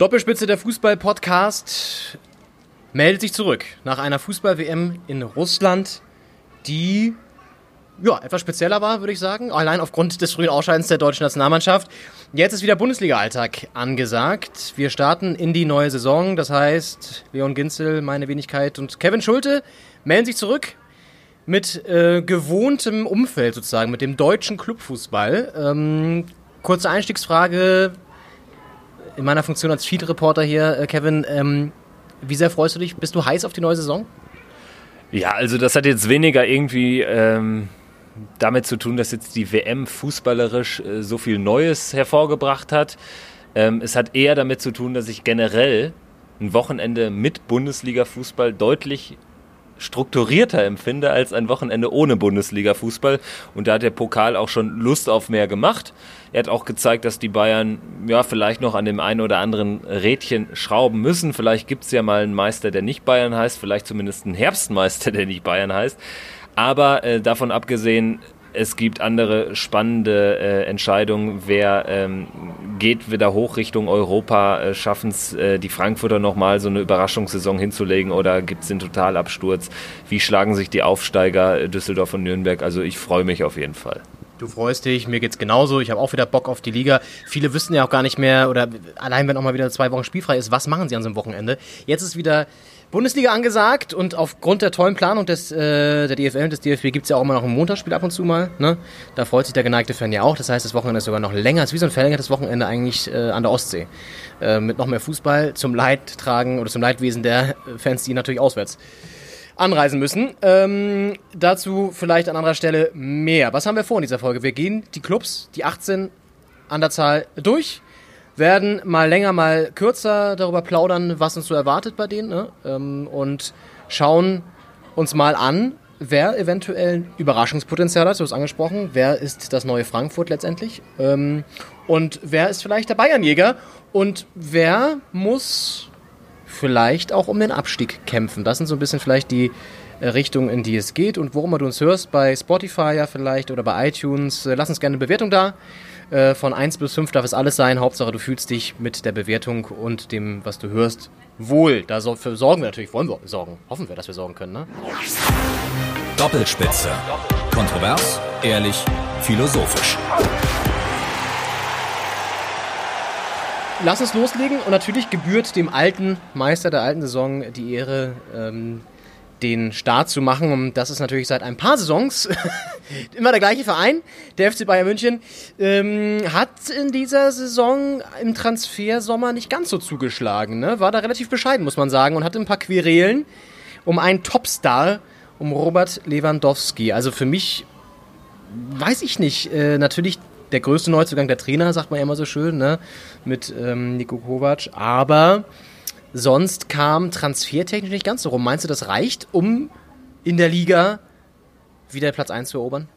Doppelspitze der Fußball-Podcast meldet sich zurück nach einer Fußball-WM in Russland, die ja, etwas spezieller war, würde ich sagen. Allein aufgrund des frühen Ausscheidens der deutschen Nationalmannschaft. Jetzt ist wieder Bundesliga-Alltag angesagt. Wir starten in die neue Saison. Das heißt, Leon Ginzel, meine Wenigkeit und Kevin Schulte melden sich zurück mit äh, gewohntem Umfeld sozusagen, mit dem deutschen Clubfußball. Ähm, kurze Einstiegsfrage in meiner Funktion als Feed-Reporter hier, äh, Kevin. Ähm, wie sehr freust du dich? Bist du heiß auf die neue Saison? Ja, also das hat jetzt weniger irgendwie ähm, damit zu tun, dass jetzt die WM fußballerisch äh, so viel Neues hervorgebracht hat. Ähm, es hat eher damit zu tun, dass ich generell ein Wochenende mit Bundesliga-Fußball deutlich strukturierter empfinde als ein Wochenende ohne Bundesliga-Fußball. Und da hat der Pokal auch schon Lust auf mehr gemacht. Er hat auch gezeigt, dass die Bayern ja vielleicht noch an dem einen oder anderen Rädchen schrauben müssen. Vielleicht gibt es ja mal einen Meister, der nicht Bayern heißt, vielleicht zumindest einen Herbstmeister, der nicht Bayern heißt. Aber äh, davon abgesehen, es gibt andere spannende äh, Entscheidungen. Wer ähm, geht wieder hoch Richtung Europa? Äh, Schaffen es äh, die Frankfurter nochmal so eine Überraschungssaison hinzulegen oder gibt es den Totalabsturz? Wie schlagen sich die Aufsteiger äh, Düsseldorf und Nürnberg? Also ich freue mich auf jeden Fall. Du freust dich, mir geht's genauso. Ich habe auch wieder Bock auf die Liga. Viele wissen ja auch gar nicht mehr, oder allein wenn auch mal wieder zwei Wochen spielfrei ist, was machen sie an so einem Wochenende? Jetzt ist wieder Bundesliga angesagt und aufgrund der tollen Planung des, äh, der DFL und des DFB gibt es ja auch immer noch ein Montagsspiel ab und zu mal. Ne? Da freut sich der geneigte Fan ja auch. Das heißt, das Wochenende ist sogar noch länger. Es ist wie so ein verlängertes Wochenende eigentlich äh, an der Ostsee. Äh, mit noch mehr Fußball zum Leidtragen oder zum Leidwesen der Fans, die natürlich auswärts anreisen müssen. Ähm, dazu vielleicht an anderer Stelle mehr. Was haben wir vor in dieser Folge? Wir gehen die Clubs, die 18 an der Zahl, durch werden mal länger, mal kürzer darüber plaudern, was uns so erwartet bei denen ne? ähm, und schauen uns mal an, wer eventuell Überraschungspotenzial hat, du hast angesprochen, wer ist das neue Frankfurt letztendlich ähm, und wer ist vielleicht der Bayernjäger und wer muss vielleicht auch um den Abstieg kämpfen. Das sind so ein bisschen vielleicht die äh, Richtung, in die es geht und worum du uns hörst, bei Spotify ja vielleicht oder bei iTunes, äh, lass uns gerne eine Bewertung da. Äh, von 1 bis 5 darf es alles sein. Hauptsache, du fühlst dich mit der Bewertung und dem, was du hörst, wohl. Dafür sorgen wir natürlich, wollen wir sorgen. Hoffen wir, dass wir sorgen können. Ne? Doppelspitze. Kontrovers, ehrlich, philosophisch. Lass uns loslegen und natürlich gebührt dem alten Meister der alten Saison die Ehre, ähm, den Start zu machen. Und das ist natürlich seit ein paar Saisons immer der gleiche Verein. Der FC Bayern München ähm, hat in dieser Saison im Transfersommer nicht ganz so zugeschlagen. Ne? War da relativ bescheiden, muss man sagen, und hatte ein paar Querelen um einen Topstar, um Robert Lewandowski. Also für mich, weiß ich nicht, äh, natürlich der größte Neuzugang der Trainer, sagt man ja immer so schön, ne? mit ähm, Nico Kovac. Aber sonst kam transfertechnisch nicht ganz so rum. Meinst du, das reicht, um in der Liga wieder Platz 1 zu erobern?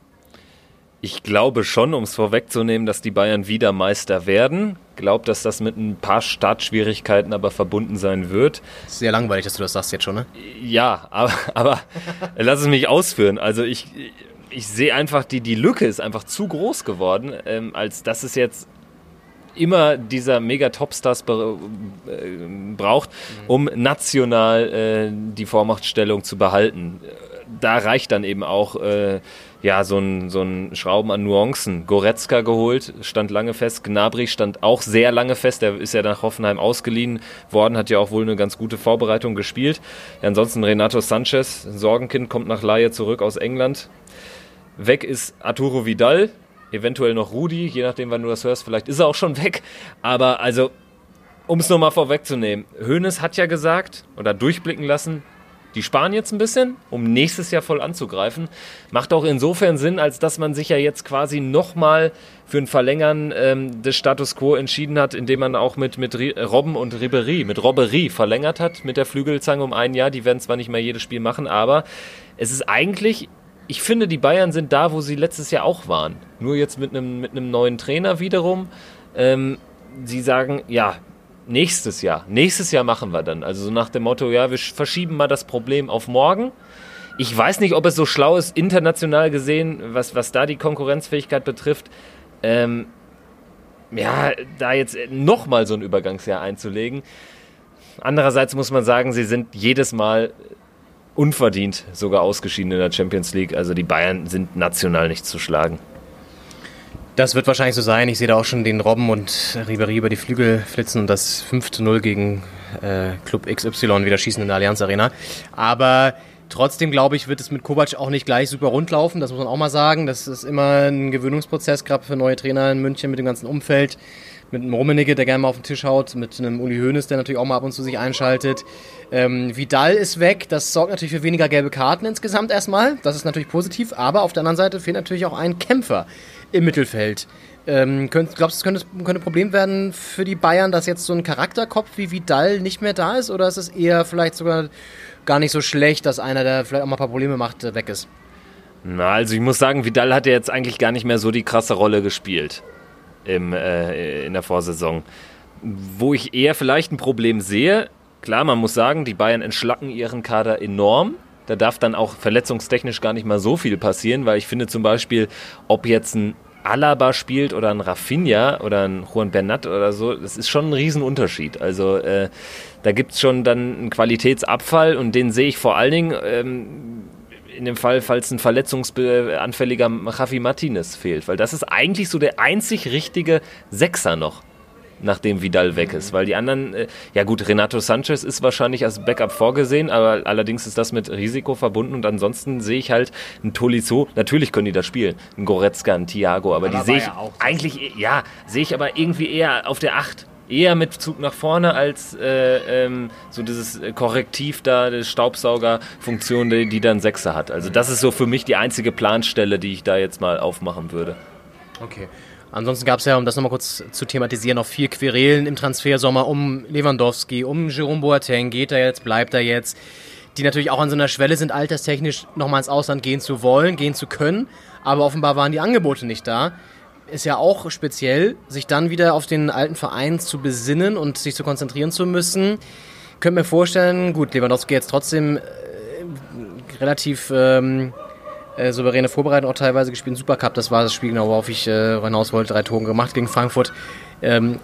Ich glaube schon, um es vorwegzunehmen, dass die Bayern wieder Meister werden. Glaube, dass das mit ein paar Startschwierigkeiten aber verbunden sein wird. Sehr langweilig, dass du das sagst jetzt schon, ne? Ja, aber, aber lass es mich ausführen. Also ich, ich sehe einfach, die, die Lücke ist einfach zu groß geworden, ähm, als dass es jetzt immer dieser Mega-Topstars äh, braucht, um national äh, die Vormachtstellung zu behalten. Da reicht dann eben auch äh, ja, so ein, so ein Schrauben an Nuancen. Goretzka geholt, stand lange fest. Gnabry stand auch sehr lange fest. Der ist ja nach Hoffenheim ausgeliehen worden, hat ja auch wohl eine ganz gute Vorbereitung gespielt. Ansonsten Renato Sanchez, Sorgenkind, kommt nach Laie zurück aus England. Weg ist Arturo Vidal, eventuell noch Rudi, je nachdem, wann du das hörst, vielleicht ist er auch schon weg. Aber also, um es nochmal vorwegzunehmen, Hoeneß hat ja gesagt oder durchblicken lassen, die sparen jetzt ein bisschen, um nächstes Jahr voll anzugreifen. Macht auch insofern Sinn, als dass man sich ja jetzt quasi nochmal für ein Verlängern ähm, des Status Quo entschieden hat, indem man auch mit, mit Robben und Ribery, mit Robbery verlängert hat mit der Flügelzange um ein Jahr. Die werden zwar nicht mehr jedes Spiel machen, aber es ist eigentlich ich finde, die Bayern sind da, wo sie letztes Jahr auch waren. Nur jetzt mit einem mit neuen Trainer wiederum. Ähm, sie sagen, ja, nächstes Jahr, nächstes Jahr machen wir dann. Also so nach dem Motto, ja, wir verschieben mal das Problem auf morgen. Ich weiß nicht, ob es so schlau ist, international gesehen, was, was da die Konkurrenzfähigkeit betrifft. Ähm, ja, da jetzt nochmal so ein Übergangsjahr einzulegen. Andererseits muss man sagen, sie sind jedes Mal unverdient sogar ausgeschieden in der Champions League. Also die Bayern sind national nicht zu schlagen. Das wird wahrscheinlich so sein. Ich sehe da auch schon den Robben und Ribéry über die Flügel flitzen und das 5 zu 0 gegen äh, Club XY wieder schießen in der Allianz Arena. Aber trotzdem glaube ich, wird es mit Kovac auch nicht gleich super rund laufen. Das muss man auch mal sagen. Das ist immer ein Gewöhnungsprozess, gerade für neue Trainer in München mit dem ganzen Umfeld mit einem Rummenigge, der gerne mal auf den Tisch haut, mit einem Uli Hoeneß, der natürlich auch mal ab und zu sich einschaltet. Ähm, Vidal ist weg, das sorgt natürlich für weniger gelbe Karten insgesamt erstmal. Das ist natürlich positiv, aber auf der anderen Seite fehlt natürlich auch ein Kämpfer im Mittelfeld. Ähm, könnt, glaubst du, es könnte, könnte ein Problem werden für die Bayern, dass jetzt so ein Charakterkopf wie Vidal nicht mehr da ist? Oder ist es eher vielleicht sogar gar nicht so schlecht, dass einer, der vielleicht auch mal ein paar Probleme macht, weg ist? Na, also ich muss sagen, Vidal hat ja jetzt eigentlich gar nicht mehr so die krasse Rolle gespielt im, äh, in der Vorsaison. Wo ich eher vielleicht ein Problem sehe, klar, man muss sagen, die Bayern entschlacken ihren Kader enorm. Da darf dann auch verletzungstechnisch gar nicht mal so viel passieren, weil ich finde zum Beispiel, ob jetzt ein Alaba spielt oder ein Rafinha oder ein Juan Bernat oder so, das ist schon ein Riesenunterschied. Also äh, da gibt es schon dann einen Qualitätsabfall und den sehe ich vor allen Dingen ähm, in dem Fall, falls ein verletzungsanfälliger Javi Martinez fehlt. Weil das ist eigentlich so der einzig richtige Sechser noch, nachdem Vidal weg ist. Weil die anderen, äh, ja gut, Renato Sanchez ist wahrscheinlich als Backup vorgesehen, aber allerdings ist das mit Risiko verbunden und ansonsten sehe ich halt einen Tolisso, natürlich können die das spielen, ein Goretzka, ein Thiago, aber, aber die sehe ich ja eigentlich, ja, sehe ich aber irgendwie eher auf der Acht eher mit Zug nach vorne als äh, ähm, so dieses Korrektiv da, die Staubsaugerfunktion, die, die dann Sechser hat. Also das ist so für mich die einzige Planstelle, die ich da jetzt mal aufmachen würde. Okay. Ansonsten gab es ja, um das nochmal kurz zu thematisieren, noch vier Querelen im Transfersommer um Lewandowski, um Jerome Boateng. Geht er jetzt, bleibt er jetzt? Die natürlich auch an so einer Schwelle sind, alterstechnisch nochmal ins Ausland gehen zu wollen, gehen zu können. Aber offenbar waren die Angebote nicht da ist ja auch speziell, sich dann wieder auf den alten Verein zu besinnen und sich zu konzentrieren zu müssen. Könnt mir vorstellen, gut, Lewandowski jetzt trotzdem äh, relativ ähm, äh, souveräne Vorbereitung auch teilweise gespielt. Supercup, das war das Spiel, genau, worauf ich äh, hinaus wollte. Drei Tore gemacht gegen Frankfurt. Ähm,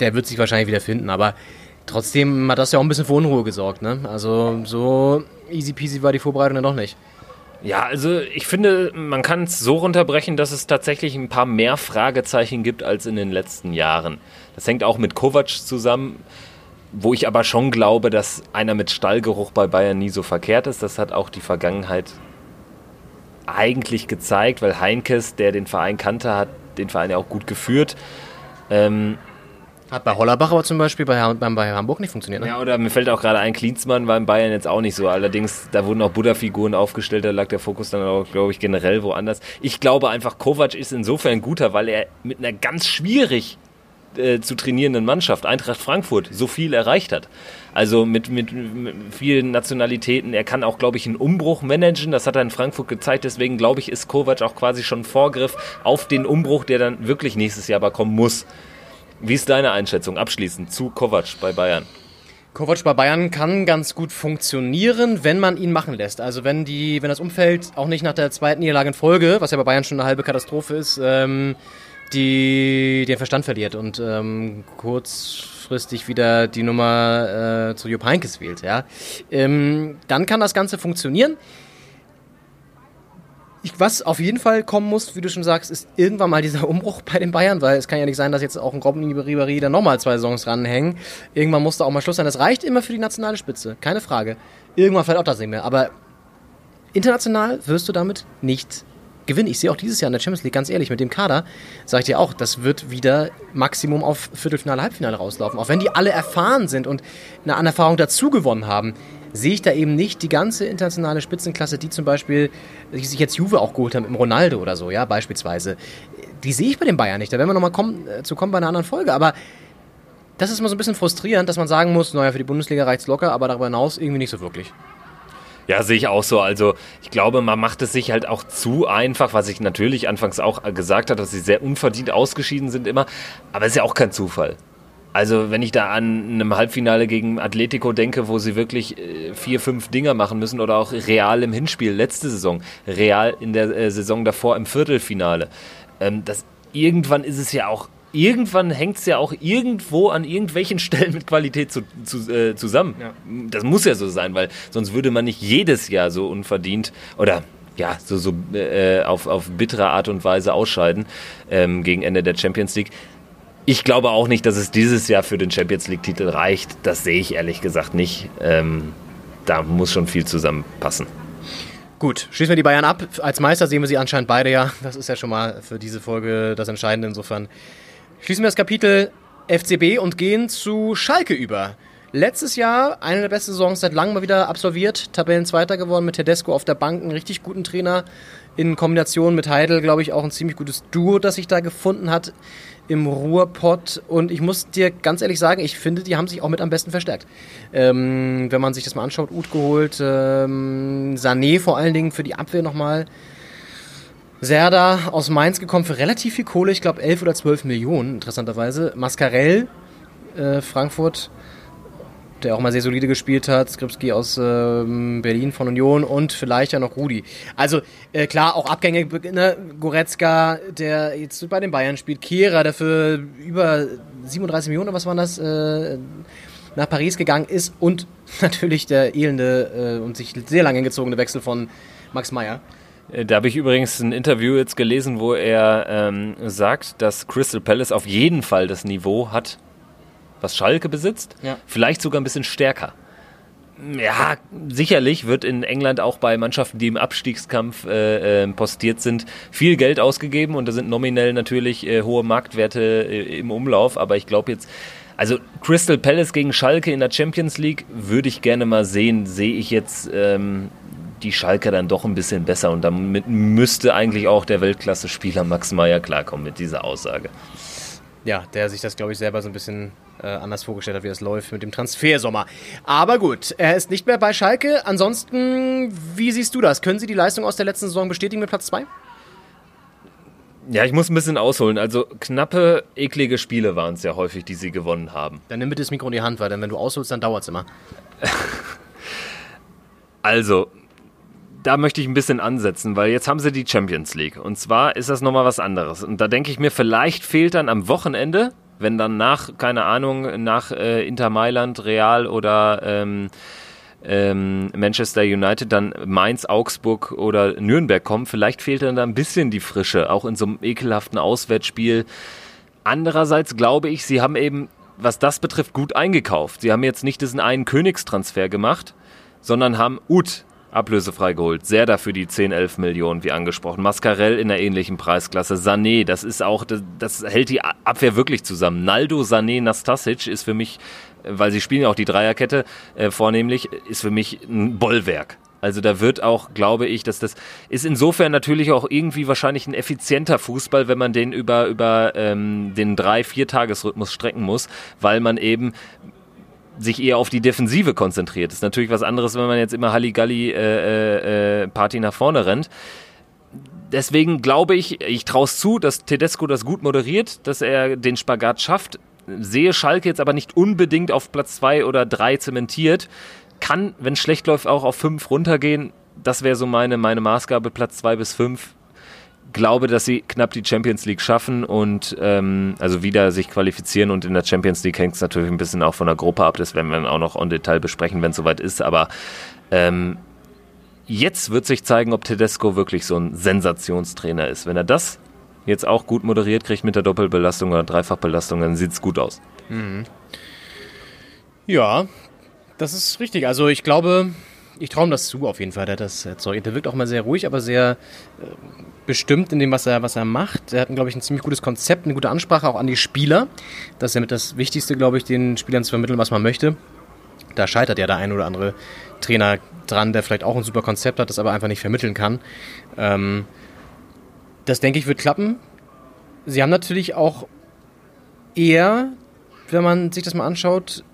der wird sich wahrscheinlich wieder finden, aber trotzdem hat das ja auch ein bisschen für Unruhe gesorgt. Ne? Also so easy peasy war die Vorbereitung dann doch nicht. Ja, also ich finde, man kann es so runterbrechen, dass es tatsächlich ein paar mehr Fragezeichen gibt als in den letzten Jahren. Das hängt auch mit Kovac zusammen, wo ich aber schon glaube, dass einer mit Stallgeruch bei Bayern nie so verkehrt ist. Das hat auch die Vergangenheit eigentlich gezeigt, weil Heinkes, der den Verein kannte, hat den Verein ja auch gut geführt. Ähm, hat bei Hollerbach aber zum Beispiel bei, bei, Hamburg nicht funktioniert. Ne? Ja, oder mir fällt auch gerade ein, Klinsmann war in Bayern jetzt auch nicht so. Allerdings, da wurden auch Buddha-Figuren aufgestellt, da lag der Fokus dann auch, glaube ich, generell woanders. Ich glaube einfach, Kovac ist insofern guter, weil er mit einer ganz schwierig äh, zu trainierenden Mannschaft, Eintracht Frankfurt, so viel erreicht hat. Also mit, mit, mit vielen Nationalitäten. Er kann auch, glaube ich, einen Umbruch managen. Das hat er in Frankfurt gezeigt. Deswegen, glaube ich, ist Kovac auch quasi schon Vorgriff auf den Umbruch, der dann wirklich nächstes Jahr aber kommen muss. Wie ist deine Einschätzung abschließend zu Kovac bei Bayern? Kovac bei Bayern kann ganz gut funktionieren, wenn man ihn machen lässt. Also wenn die, wenn das Umfeld auch nicht nach der zweiten Niederlage in Folge, was ja bei Bayern schon eine halbe Katastrophe ist, ähm, die den Verstand verliert und ähm, kurzfristig wieder die Nummer äh, zu Jupp Heynckes wählt, ja, ähm, dann kann das Ganze funktionieren. Ich, was auf jeden Fall kommen muss, wie du schon sagst, ist irgendwann mal dieser Umbruch bei den Bayern, weil es kann ja nicht sein, dass jetzt auch ein Robben Ribéry dann nochmal zwei Saisons ranhängen. Irgendwann muss da auch mal Schluss sein. Das reicht immer für die nationale Spitze, keine Frage. Irgendwann fällt auch das nicht mehr. Aber international wirst du damit nicht gewinnen. Ich sehe auch dieses Jahr in der Champions League, ganz ehrlich, mit dem Kader, sage ich dir auch, das wird wieder Maximum auf Viertelfinale, Halbfinale rauslaufen. Auch wenn die alle erfahren sind und eine an Erfahrung dazu gewonnen haben sehe ich da eben nicht die ganze internationale Spitzenklasse, die zum Beispiel die sich jetzt Juve auch geholt haben, im Ronaldo oder so, ja, beispielsweise. Die sehe ich bei den Bayern nicht. Da werden wir nochmal kommen, äh, zu kommen bei einer anderen Folge. Aber das ist immer so ein bisschen frustrierend, dass man sagen muss, naja, für die Bundesliga reicht es locker, aber darüber hinaus irgendwie nicht so wirklich. Ja, sehe ich auch so. Also ich glaube, man macht es sich halt auch zu einfach, was ich natürlich anfangs auch gesagt habe, dass sie sehr unverdient ausgeschieden sind immer. Aber es ist ja auch kein Zufall. Also wenn ich da an einem Halbfinale gegen Atletico denke, wo sie wirklich äh, vier, fünf Dinger machen müssen oder auch Real im Hinspiel letzte Saison, Real in der äh, Saison davor im Viertelfinale. Ähm, das, irgendwann ist es ja auch irgendwann hängt es ja auch irgendwo an irgendwelchen Stellen mit Qualität zu, zu, äh, zusammen. Ja. Das muss ja so sein, weil sonst würde man nicht jedes Jahr so unverdient oder ja, so, so äh, auf, auf bittere Art und Weise ausscheiden ähm, gegen Ende der Champions League. Ich glaube auch nicht, dass es dieses Jahr für den Champions League-Titel reicht. Das sehe ich ehrlich gesagt nicht. Ähm, da muss schon viel zusammenpassen. Gut, schließen wir die Bayern ab. Als Meister sehen wir sie anscheinend beide ja. Das ist ja schon mal für diese Folge das Entscheidende. Insofern schließen wir das Kapitel FCB und gehen zu Schalke über. Letztes Jahr eine der besten Saisons seit langem mal wieder absolviert, Tabellenzweiter geworden mit Tedesco auf der Bank, einen richtig guten Trainer in Kombination mit Heidel, glaube ich, auch ein ziemlich gutes Duo, das sich da gefunden hat im Ruhrpott. Und ich muss dir ganz ehrlich sagen, ich finde, die haben sich auch mit am besten verstärkt. Ähm, wenn man sich das mal anschaut, Uth geholt, ähm, Sané vor allen Dingen für die Abwehr nochmal. Serda aus Mainz gekommen für relativ viel Kohle, ich glaube 11 oder 12 Millionen, interessanterweise. Mascarell, äh, Frankfurt, der auch mal sehr solide gespielt hat. Skripski aus ähm, Berlin von Union und vielleicht ja noch Rudi. Also äh, klar, auch Abgänge, ne? Goretzka, der jetzt bei den Bayern spielt, Kehrer, der für über 37 Millionen, was waren das, äh, nach Paris gegangen ist und natürlich der elende äh, und sich sehr lange gezogene Wechsel von Max Meyer. Äh, da habe ich übrigens ein Interview jetzt gelesen, wo er ähm, sagt, dass Crystal Palace auf jeden Fall das Niveau hat, was Schalke besitzt. Ja. Vielleicht sogar ein bisschen stärker. Ja, sicherlich wird in England auch bei Mannschaften, die im Abstiegskampf äh, äh, postiert sind, viel Geld ausgegeben und da sind nominell natürlich äh, hohe Marktwerte äh, im Umlauf. Aber ich glaube jetzt, also Crystal Palace gegen Schalke in der Champions League würde ich gerne mal sehen. Sehe ich jetzt ähm, die Schalke dann doch ein bisschen besser und damit müsste eigentlich auch der Weltklasse-Spieler Max Meyer klarkommen mit dieser Aussage. Ja, der sich das, glaube ich, selber so ein bisschen äh, anders vorgestellt hat, wie es läuft mit dem Transfersommer. Aber gut, er ist nicht mehr bei Schalke. Ansonsten, wie siehst du das? Können Sie die Leistung aus der letzten Saison bestätigen mit Platz 2? Ja, ich muss ein bisschen ausholen. Also knappe, eklige Spiele waren es ja häufig, die sie gewonnen haben. Dann nimm bitte das Mikro in die Hand, weil dann, wenn du ausholst, dann dauert es immer. also, da möchte ich ein bisschen ansetzen, weil jetzt haben sie die Champions League. Und zwar ist das nochmal was anderes. Und da denke ich mir, vielleicht fehlt dann am Wochenende wenn dann nach, keine Ahnung, nach äh, Inter Mailand, Real oder ähm, ähm, Manchester United dann Mainz, Augsburg oder Nürnberg kommen, vielleicht fehlt dann da ein bisschen die Frische, auch in so einem ekelhaften Auswärtsspiel. Andererseits glaube ich, sie haben eben, was das betrifft, gut eingekauft. Sie haben jetzt nicht diesen einen Königstransfer gemacht, sondern haben Ut ablösefrei geholt. Sehr dafür die 10, 11 Millionen, wie angesprochen. Mascarell in der ähnlichen Preisklasse. Sané, das ist auch, das, das hält die Abwehr wirklich zusammen. Naldo, Sané, Nastasic ist für mich, weil sie spielen ja auch die Dreierkette äh, vornehmlich, ist für mich ein Bollwerk. Also da wird auch, glaube ich, dass das ist insofern natürlich auch irgendwie wahrscheinlich ein effizienter Fußball, wenn man den über über ähm, den drei vier Tagesrhythmus strecken muss, weil man eben sich eher auf die Defensive konzentriert. Das ist natürlich was anderes, wenn man jetzt immer Halligalli äh, äh, Party nach vorne rennt. Deswegen glaube ich, ich traue es zu, dass Tedesco das gut moderiert, dass er den Spagat schafft. Sehe Schalke jetzt aber nicht unbedingt auf Platz zwei oder drei zementiert. Kann, wenn schlecht läuft, auch auf fünf runtergehen. Das wäre so meine, meine Maßgabe, Platz zwei bis fünf glaube, dass sie knapp die Champions League schaffen und ähm, also wieder sich qualifizieren und in der Champions League hängt es natürlich ein bisschen auch von der Gruppe ab. Das werden wir dann auch noch en Detail besprechen, wenn es soweit ist. Aber ähm, jetzt wird sich zeigen, ob Tedesco wirklich so ein Sensationstrainer ist. Wenn er das jetzt auch gut moderiert kriegt mit der Doppelbelastung oder Dreifachbelastung, dann sieht es gut aus. Mhm. Ja, das ist richtig. Also ich glaube, ich traue ihm das zu auf jeden Fall. Der, das, sorry, der wirkt auch mal sehr ruhig, aber sehr äh, bestimmt in dem, was er, was er macht. Er hat, glaube ich, ein ziemlich gutes Konzept, eine gute Ansprache auch an die Spieler. Das ist ja mit das Wichtigste, glaube ich, den Spielern zu vermitteln, was man möchte. Da scheitert ja der ein oder andere Trainer dran, der vielleicht auch ein super Konzept hat, das aber einfach nicht vermitteln kann. Ähm, das denke ich wird klappen. Sie haben natürlich auch eher, wenn man sich das mal anschaut,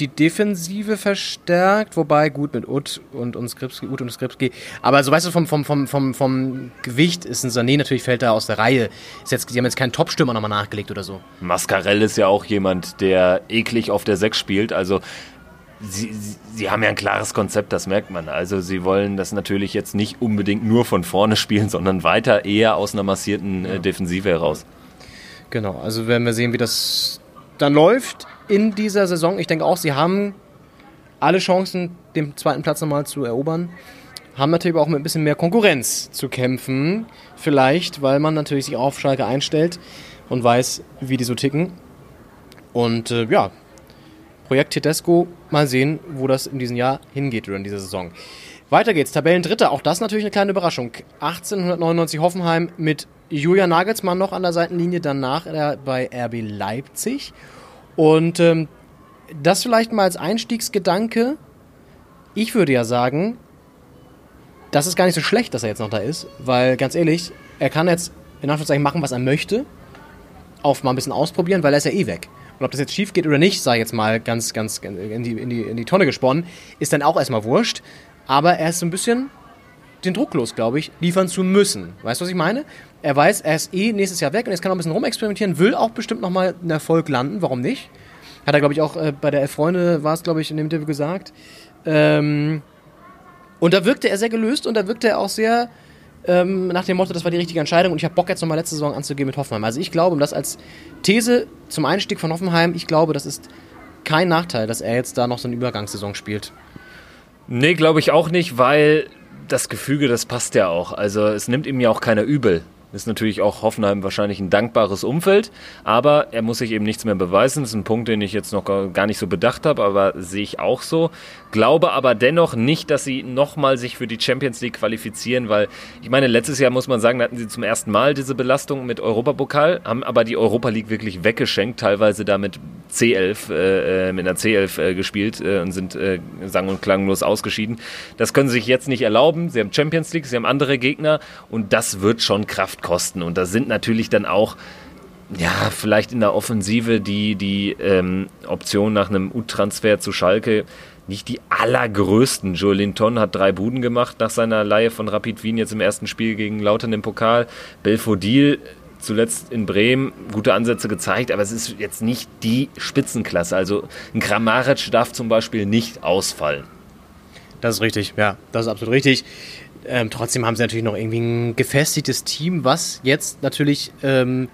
die Defensive verstärkt, wobei gut mit Ut und, und Skripski, Ut und Skripski. Aber so weißt du, vom, vom, vom, vom, vom Gewicht ist ein Sané natürlich fällt da aus der Reihe. Ist jetzt, die haben jetzt keinen Top-Stürmer nochmal nachgelegt oder so. Mascarell ist ja auch jemand, der eklig auf der 6 spielt. Also Sie, sie, sie, haben ja ein klares Konzept, das merkt man. Also sie wollen das natürlich jetzt nicht unbedingt nur von vorne spielen, sondern weiter eher aus einer massierten äh, Defensive heraus. Genau, also werden wir sehen, wie das dann läuft in dieser Saison. Ich denke auch, sie haben alle Chancen, den zweiten Platz nochmal zu erobern. Haben natürlich auch mit ein bisschen mehr Konkurrenz zu kämpfen. Vielleicht, weil man natürlich sich auf Schalke einstellt und weiß, wie die so ticken. Und äh, ja, Projekt Tedesco, mal sehen, wo das in diesem Jahr hingeht oder in dieser Saison. Weiter geht's, Tabellendritter, auch das natürlich eine kleine Überraschung. 1899 Hoffenheim mit Julian Nagelsmann noch an der Seitenlinie, danach bei RB Leipzig. Und ähm, das vielleicht mal als Einstiegsgedanke. Ich würde ja sagen, das ist gar nicht so schlecht, dass er jetzt noch da ist, weil ganz ehrlich, er kann jetzt in Anführungszeichen machen, was er möchte, auf mal ein bisschen ausprobieren, weil er ist ja eh weg. Und ob das jetzt schief geht oder nicht, sei jetzt mal ganz, ganz in die, in die, in die Tonne gesponnen, ist dann auch erstmal wurscht. Aber er ist so ein bisschen den Druck los, glaube ich, liefern zu müssen. Weißt du, was ich meine? Er weiß, er ist eh nächstes Jahr weg und jetzt kann er ein bisschen rumexperimentieren, will auch bestimmt nochmal einen Erfolg landen, warum nicht? Hat er, glaube ich, auch äh, bei der Freunde, war es, glaube ich, in dem Interview gesagt. Ähm, und da wirkte er sehr gelöst und da wirkte er auch sehr ähm, nach dem Motto, das war die richtige Entscheidung und ich habe Bock jetzt nochmal letzte Saison anzugehen mit Hoffenheim. Also ich glaube, um das als These zum Einstieg von Hoffenheim, ich glaube, das ist kein Nachteil, dass er jetzt da noch so eine Übergangssaison spielt. Nee, glaube ich auch nicht, weil das Gefüge, das passt ja auch. Also es nimmt ihm ja auch keiner übel. Ist natürlich auch Hoffenheim wahrscheinlich ein dankbares Umfeld, aber er muss sich eben nichts mehr beweisen. Das ist ein Punkt, den ich jetzt noch gar nicht so bedacht habe, aber sehe ich auch so. Glaube aber dennoch nicht, dass sie nochmal sich für die Champions League qualifizieren, weil ich meine, letztes Jahr muss man sagen, da hatten sie zum ersten Mal diese Belastung mit Europapokal, haben aber die Europa League wirklich weggeschenkt, teilweise damit C11, äh, äh, mit einer C11 äh, gespielt äh, und sind äh, sang- und klanglos ausgeschieden. Das können sie sich jetzt nicht erlauben. Sie haben Champions League, sie haben andere Gegner und das wird schon Kraft kosten. Und da sind natürlich dann auch ja, vielleicht in der Offensive die, die ähm, Option nach einem U-Transfer zu Schalke nicht die allergrößten. Joe Linton hat drei Buden gemacht nach seiner Laie von Rapid Wien jetzt im ersten Spiel gegen Lautern im Pokal. Belfodil zuletzt in Bremen gute Ansätze gezeigt, aber es ist jetzt nicht die Spitzenklasse. Also ein Kramaric darf zum Beispiel nicht ausfallen. Das ist richtig, ja, das ist absolut richtig. Ähm, trotzdem haben sie natürlich noch irgendwie ein gefestigtes Team, was jetzt natürlich ähm,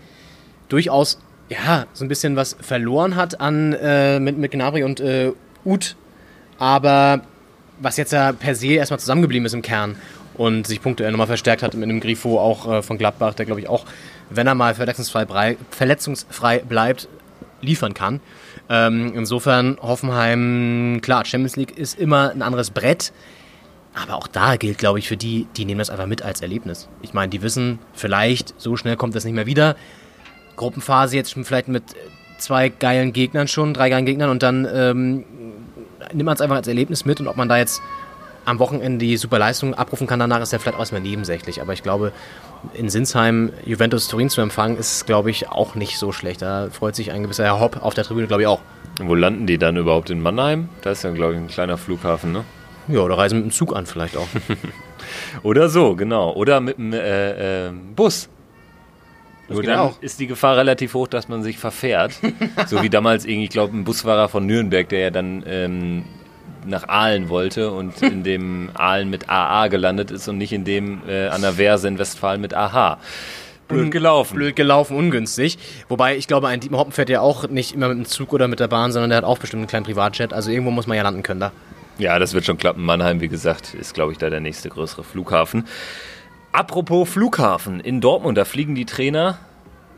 durchaus ja so ein bisschen was verloren hat an äh, mit, mit Gnabry und äh, Uth, aber was jetzt ja per se erstmal zusammengeblieben ist im Kern und sich punktuell nochmal verstärkt hat mit einem Grifo auch äh, von Gladbach, der glaube ich auch, wenn er mal verletzungsfrei, verletzungsfrei bleibt, liefern kann. Ähm, insofern Hoffenheim, klar, Champions League ist immer ein anderes Brett. Aber auch da gilt, glaube ich, für die, die nehmen das einfach mit als Erlebnis. Ich meine, die wissen, vielleicht so schnell kommt das nicht mehr wieder. Gruppenphase jetzt schon vielleicht mit zwei geilen Gegnern schon, drei geilen Gegnern und dann ähm, nimmt man es einfach als Erlebnis mit und ob man da jetzt am Wochenende die super Leistung abrufen kann, danach ist ja vielleicht auch erstmal nebensächlich. Aber ich glaube, in Sinsheim Juventus Turin zu empfangen, ist, glaube ich, auch nicht so schlecht. Da freut sich ein gewisser Herr Hopp auf der Tribüne, glaube ich, auch. Wo landen die dann überhaupt? In Mannheim? Da ist ja, glaube ich, ein kleiner Flughafen, ne? Ja, oder reisen mit dem Zug an vielleicht auch. oder so, genau. Oder mit dem äh, äh, Bus. Nur dann auch. ist die Gefahr relativ hoch, dass man sich verfährt. so wie damals irgendwie, ich glaube, ein Busfahrer von Nürnberg, der ja dann ähm, nach Aalen wollte und in dem Aalen mit AA gelandet ist und nicht in dem äh, an der Verse in Westfalen mit AH. Blöd gelaufen. Blöd gelaufen, ungünstig. Wobei, ich glaube, ein Dietmar Hoppen fährt ja auch nicht immer mit dem Zug oder mit der Bahn, sondern der hat auch bestimmt einen kleinen Privatjet. Also irgendwo muss man ja landen können da. Ja, das wird schon klappen. Mannheim, wie gesagt, ist, glaube ich, da der nächste größere Flughafen. Apropos Flughafen, in Dortmund, da fliegen die Trainer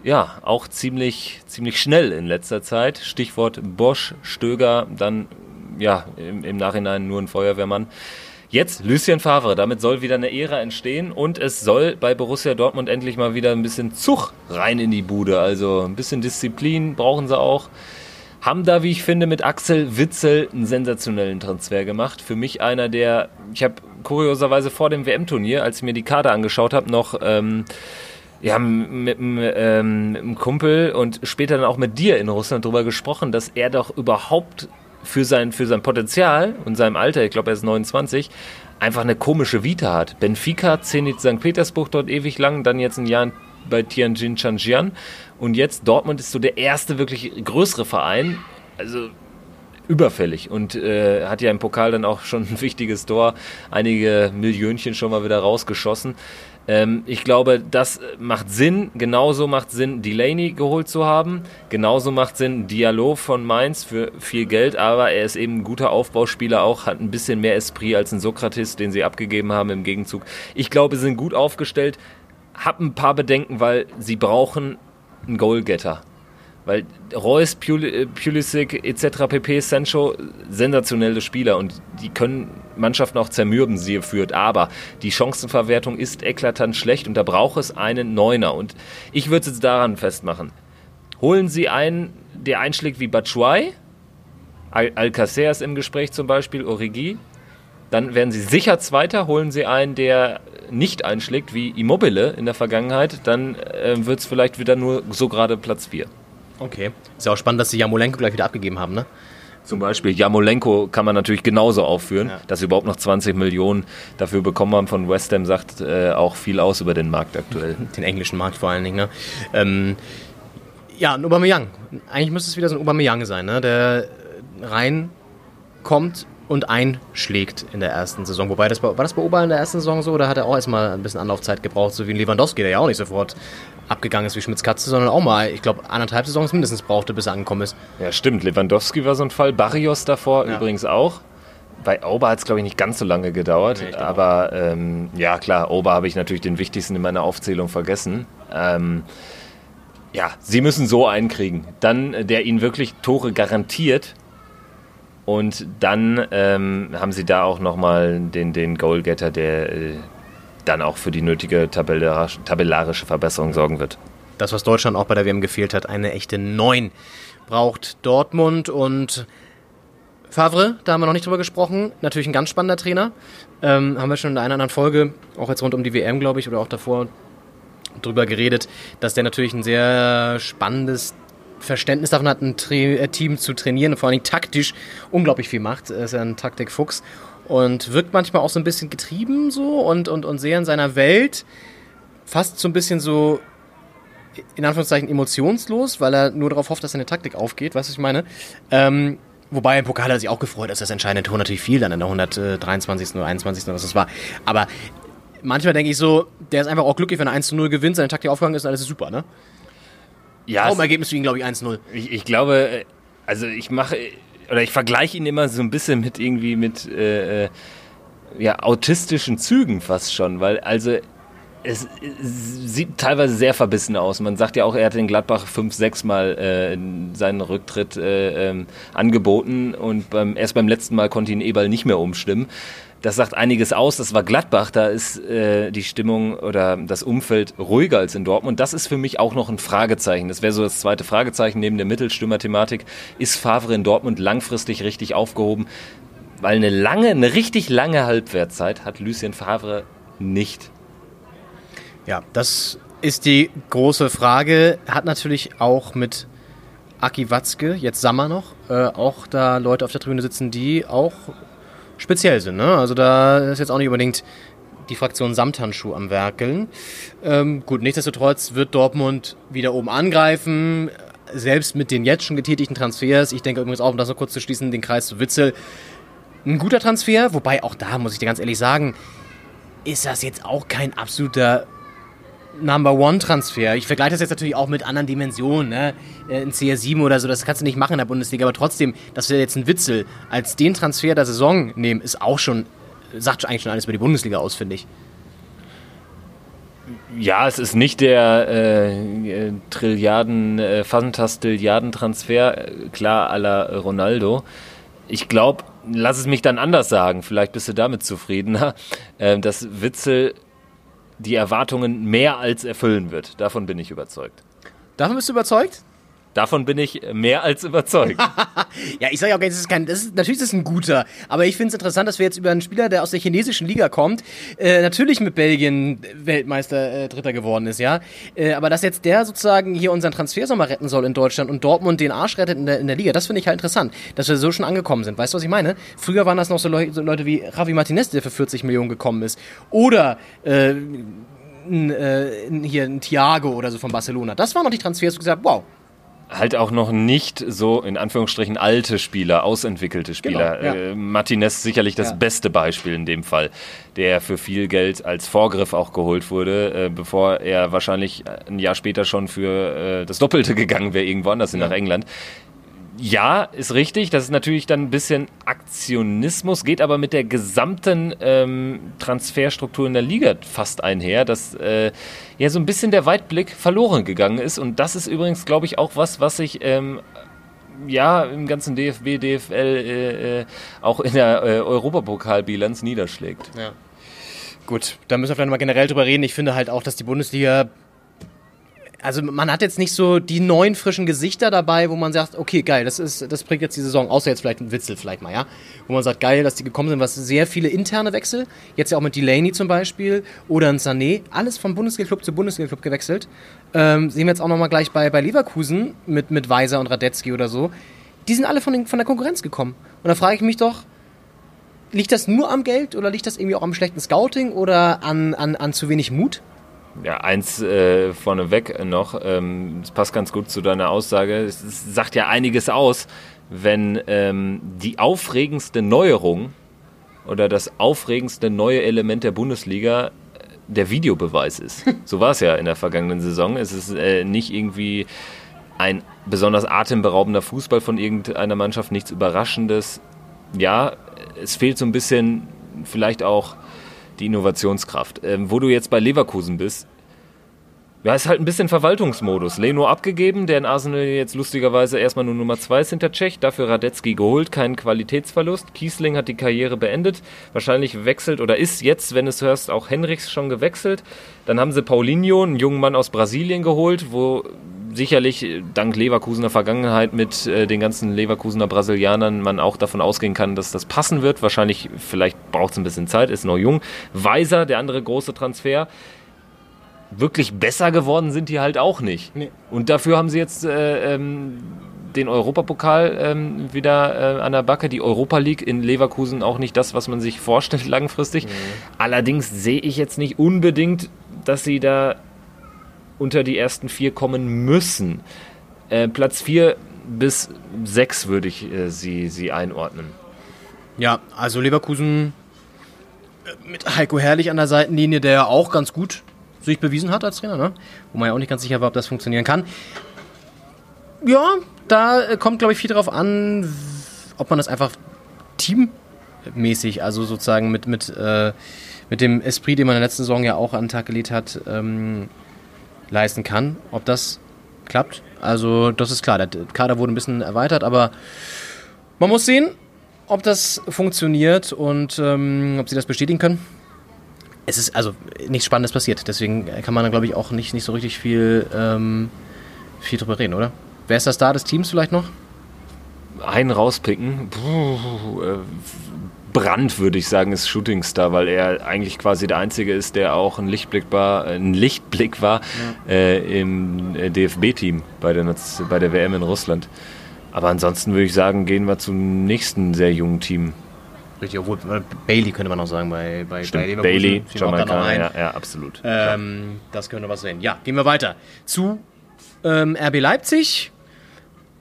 ja auch ziemlich, ziemlich schnell in letzter Zeit. Stichwort Bosch, Stöger, dann ja im, im Nachhinein nur ein Feuerwehrmann. Jetzt Lucien Favre, damit soll wieder eine Ära entstehen und es soll bei Borussia Dortmund endlich mal wieder ein bisschen Zug rein in die Bude. Also ein bisschen Disziplin brauchen sie auch haben da, wie ich finde, mit Axel Witzel einen sensationellen Transfer gemacht. Für mich einer der, ich habe kurioserweise vor dem WM-Turnier, als ich mir die Karte angeschaut habe, noch ähm, ja, mit, ähm, mit einem Kumpel und später dann auch mit dir in Russland darüber gesprochen, dass er doch überhaupt für sein, für sein Potenzial und seinem Alter, ich glaube er ist 29, einfach eine komische Vita hat. Benfica, Zenit St. Petersburg dort ewig lang, dann jetzt ein Jahr bei Tianjin Changjian und jetzt Dortmund ist so der erste wirklich größere Verein. Also überfällig und äh, hat ja im Pokal dann auch schon ein wichtiges Tor, einige Millionchen schon mal wieder rausgeschossen. Ähm, ich glaube, das macht Sinn. Genauso macht Sinn, Delaney geholt zu haben. Genauso macht Sinn, Dialog von Mainz für viel Geld. Aber er ist eben ein guter Aufbauspieler auch, hat ein bisschen mehr Esprit als ein Sokrates, den sie abgegeben haben im Gegenzug. Ich glaube, sie sind gut aufgestellt. Hab ein paar Bedenken, weil sie brauchen einen Goalgetter. Weil Reus, äh, Pulisic etc. pp. Sancho, sensationelle Spieler und die können Mannschaften auch zermürben, sie führt. Aber die Chancenverwertung ist eklatant schlecht und da braucht es einen Neuner. Und ich würde es jetzt daran festmachen. Holen Sie einen, der einschlägt wie Batshuayi, Al ist im Gespräch zum Beispiel, Origi, dann werden Sie sicher Zweiter. Holen Sie einen, der nicht einschlägt wie Immobile in der Vergangenheit, dann äh, wird es vielleicht wieder nur so gerade Platz 4. Okay. Ist ja auch spannend, dass sie Jamolenko gleich wieder abgegeben haben, ne? Zum Beispiel Jamolenko kann man natürlich genauso aufführen, ja. dass sie überhaupt noch 20 Millionen dafür bekommen haben von West Ham, sagt äh, auch viel aus über den Markt aktuell. Den englischen Markt vor allen Dingen. Ne? Ähm, ja, ein Aubameyang. Eigentlich müsste es wieder so ein Aubameyang sein, ne? der reinkommt und einschlägt in der ersten Saison. Wobei, das war, das bei Ober in der ersten Saison so oder hat er auch erstmal ein bisschen Anlaufzeit gebraucht, so wie ein Lewandowski, der ja auch nicht sofort abgegangen ist wie Schmitz Katze, sondern auch mal, ich glaube, anderthalb Saisons mindestens brauchte, bis er angekommen ist. Ja, stimmt. Lewandowski war so ein Fall. Barrios davor ja. übrigens auch. Bei Ober hat es, glaube ich, nicht ganz so lange gedauert. Nee, aber ähm, ja, klar, Ober habe ich natürlich den wichtigsten in meiner Aufzählung vergessen. Ähm, ja, sie müssen so einkriegen. Dann, äh, der ihnen wirklich Tore garantiert. Und dann ähm, haben sie da auch nochmal den, den Goalgetter, der äh, dann auch für die nötige tabellarische Verbesserung sorgen wird. Das, was Deutschland auch bei der WM gefehlt hat, eine echte 9 braucht Dortmund und Favre, da haben wir noch nicht drüber gesprochen, natürlich ein ganz spannender Trainer. Ähm, haben wir schon in einer anderen Folge, auch jetzt rund um die WM, glaube ich, oder auch davor drüber geredet, dass der natürlich ein sehr spannendes Verständnis davon hat, ein Tra äh, Team zu trainieren und vor allem taktisch unglaublich viel macht. Er ist ja ein Taktikfuchs und wirkt manchmal auch so ein bisschen getrieben so und, und, und sehr in seiner Welt. Fast so ein bisschen so, in Anführungszeichen, emotionslos, weil er nur darauf hofft, dass seine Taktik aufgeht, weißt du, was ich meine? Ähm, wobei im Pokal hat er sich auch gefreut, dass das entscheidende Tor natürlich fiel dann in der 123. oder 21. was das war. Aber manchmal denke ich so, der ist einfach auch glücklich, wenn er 1 zu 0 gewinnt, seine Taktik aufgegangen ist, alles ist super, ne? Ja. Ergebnis für ihn, glaube ich, 1-0. Ich, ich glaube, also ich mache oder ich vergleiche ihn immer so ein bisschen mit irgendwie mit äh, äh, ja, autistischen Zügen fast schon, weil also es, sieht teilweise sehr verbissen aus. Man sagt ja auch, er hat den Gladbach fünf, sechs Mal äh, seinen Rücktritt äh, ähm, angeboten und beim, erst beim letzten Mal konnte ihn Eberl nicht mehr umstimmen das sagt einiges aus. Das war Gladbach, da ist äh, die Stimmung oder das Umfeld ruhiger als in Dortmund. Das ist für mich auch noch ein Fragezeichen. Das wäre so das zweite Fragezeichen neben der Mittelstürmer-Thematik. Ist Favre in Dortmund langfristig richtig aufgehoben? Weil eine lange, eine richtig lange Halbwertzeit hat Lucien Favre nicht. Ja, das ist die große Frage. Hat natürlich auch mit Aki Watzke, jetzt Sammer noch, äh, auch da Leute auf der Tribüne sitzen, die auch speziell sind. Ne? Also da ist jetzt auch nicht unbedingt die Fraktion Samthandschuh am Werkeln. Ähm, gut, nichtsdestotrotz wird Dortmund wieder oben angreifen, selbst mit den jetzt schon getätigten Transfers. Ich denke übrigens auch, um das noch kurz zu schließen, den Kreis zu Witzel. Ein guter Transfer, wobei auch da, muss ich dir ganz ehrlich sagen, ist das jetzt auch kein absoluter Number One Transfer. Ich vergleiche das jetzt natürlich auch mit anderen Dimensionen, ne? Äh, ein CR7 oder so, das kannst du nicht machen in der Bundesliga, aber trotzdem, dass wir jetzt einen Witzel als den Transfer der Saison nehmen, ist auch schon, sagt eigentlich schon alles über die Bundesliga aus, finde ich. Ja, es ist nicht der äh, Trilliarden, äh, Fantastilliarden-Transfer, äh, klar, à la Ronaldo. Ich glaube, lass es mich dann anders sagen, vielleicht bist du damit zufriedener, äh, dass Witzel die Erwartungen mehr als erfüllen wird. Davon bin ich überzeugt. Davon bist du überzeugt? Davon bin ich mehr als überzeugt. ja, ich sage auch, das ist kein, das ist, natürlich ist es ein guter, aber ich finde es interessant, dass wir jetzt über einen Spieler, der aus der chinesischen Liga kommt, äh, natürlich mit Belgien Weltmeister äh, Dritter geworden ist, ja, äh, aber dass jetzt der sozusagen hier unseren Transfersommer retten soll in Deutschland und Dortmund den Arsch rettet in der, in der Liga, das finde ich halt interessant, dass wir so schon angekommen sind. Weißt du, was ich meine? Früher waren das noch so, Leu so Leute wie Javi Martinez, der für 40 Millionen gekommen ist, oder äh, ein, äh, hier ein Thiago oder so von Barcelona. Das waren noch die Transfers, wo gesagt, wow, halt auch noch nicht so in Anführungsstrichen alte Spieler, ausentwickelte Spieler. Genau, ja. äh, Martinez sicherlich das Ja. beste Beispiel in dem Fall, der für viel Geld als Vorgriff auch geholt wurde, äh, bevor er wahrscheinlich ein Jahr später schon für äh, das Doppelte gegangen wäre, irgendwo anders hin nach England. Ja, ist richtig. Das ist natürlich dann ein bisschen Aktionismus, geht aber mit der gesamten ähm, Transferstruktur in der Liga fast einher, dass äh, ja so ein bisschen der Weitblick verloren gegangen ist. Und das ist übrigens, glaube ich, auch was, was sich ähm, ja im ganzen DFB, DFL, äh, äh, auch in der äh, Europapokalbilanz niederschlägt. Ja. Gut, da müssen wir vielleicht mal generell drüber reden. Ich finde halt auch, dass die Bundesliga. Also man hat jetzt nicht so die neuen frischen Gesichter dabei, wo man sagt, okay, geil, das ist, das bringt jetzt die Saison, außer jetzt vielleicht ein Witzel vielleicht mal, ja. Wo man sagt, geil, dass die gekommen sind, was sehr viele interne Wechsel, jetzt ja auch mit Delaney zum Beispiel oder ein Sané, alles vom Bundesliga-Club zu Bundesliga-Club gewechselt. Ähm, sehen wir jetzt auch nochmal gleich bei, bei Leverkusen mit, mit Weiser und Radetzky oder so. Die sind alle von, den, von der Konkurrenz gekommen. Und da frage ich mich doch, liegt das nur am Geld oder liegt das irgendwie auch am schlechten Scouting oder an, an, an zu wenig Mut? Ja, eins äh, vorneweg noch, ähm, das passt ganz gut zu deiner Aussage. Es, es sagt ja einiges aus, wenn ähm, die aufregendste Neuerung oder das aufregendste neue Element der Bundesliga äh, der Videobeweis ist. So war es ja in der vergangenen Saison. Es ist äh, nicht irgendwie ein besonders atemberaubender Fußball von irgendeiner Mannschaft, nichts Überraschendes. Ja, es fehlt so ein bisschen vielleicht auch die Innovationskraft. Ähm, wo du jetzt bei Leverkusen bist, ja, ist halt ein bisschen Verwaltungsmodus. Leno abgegeben, der in Arsenal jetzt lustigerweise erstmal nur Nummer 2 ist hinter Tschech, dafür Radetzky geholt, keinen Qualitätsverlust. Kiesling hat die Karriere beendet, wahrscheinlich wechselt oder ist jetzt, wenn es hörst, auch Henrichs schon gewechselt. Dann haben sie Paulinho, einen jungen Mann aus Brasilien geholt, wo sicherlich äh, dank Leverkusener Vergangenheit mit äh, den ganzen Leverkusener Brasilianern man auch davon ausgehen kann, dass das passen wird. Wahrscheinlich, vielleicht braucht es ein bisschen Zeit, ist noch jung. Weiser, der andere große Transfer. Wirklich besser geworden sind die halt auch nicht. Nee. Und dafür haben sie jetzt äh, ähm, den Europapokal ähm, wieder äh, an der Backe. Die Europa League in Leverkusen auch nicht das, was man sich vorstellt langfristig. Allerdings sehe ich jetzt nicht unbedingt, dass sie da unter die ersten vier kommen müssen. Äh, Platz vier bis sechs würde ich äh, sie, sie einordnen. Ja, also Leverkusen äh, mit Heiko Herrlich an der Seitenlinie, der auch ganz gut sich bewiesen hat als Trainer, ne? wo man ja auch nicht ganz sicher war, ob das funktionieren kann. Ja, da äh, kommt, glaube ich, viel darauf an, ob man das einfach teammäßig, also sozusagen mit, mit, äh, mit dem Esprit, den man in der letzten Saison ja auch an den Tag gelegt hat, ähm, leisten kann. Ob das klappt, also das ist klar, der Kader wurde ein bisschen erweitert, aber man muss sehen, ob das funktioniert und ähm, ob sie das bestätigen können. Es ist also nichts Spannendes passiert, deswegen kann man da glaube ich auch nicht, nicht so richtig viel, ähm, viel drüber reden, oder? Wer ist das Star des Teams vielleicht noch? Einen rauspicken. Puh, äh, Brand, würde ich sagen, ist Shootingstar, weil er eigentlich quasi der Einzige ist, der auch ein Lichtblick war, ein Lichtblick war äh, im äh, DFB-Team bei der, bei der WM in Russland. Aber ansonsten würde ich sagen, gehen wir zum nächsten sehr jungen Team. Richtig, obwohl äh, Bailey könnte man noch sagen bei, bei, bei Leverkusen. Bailey, ein. ja, ja, absolut. Ähm, das könnte was sein. Ja, gehen wir weiter. Zu ähm, RB Leipzig.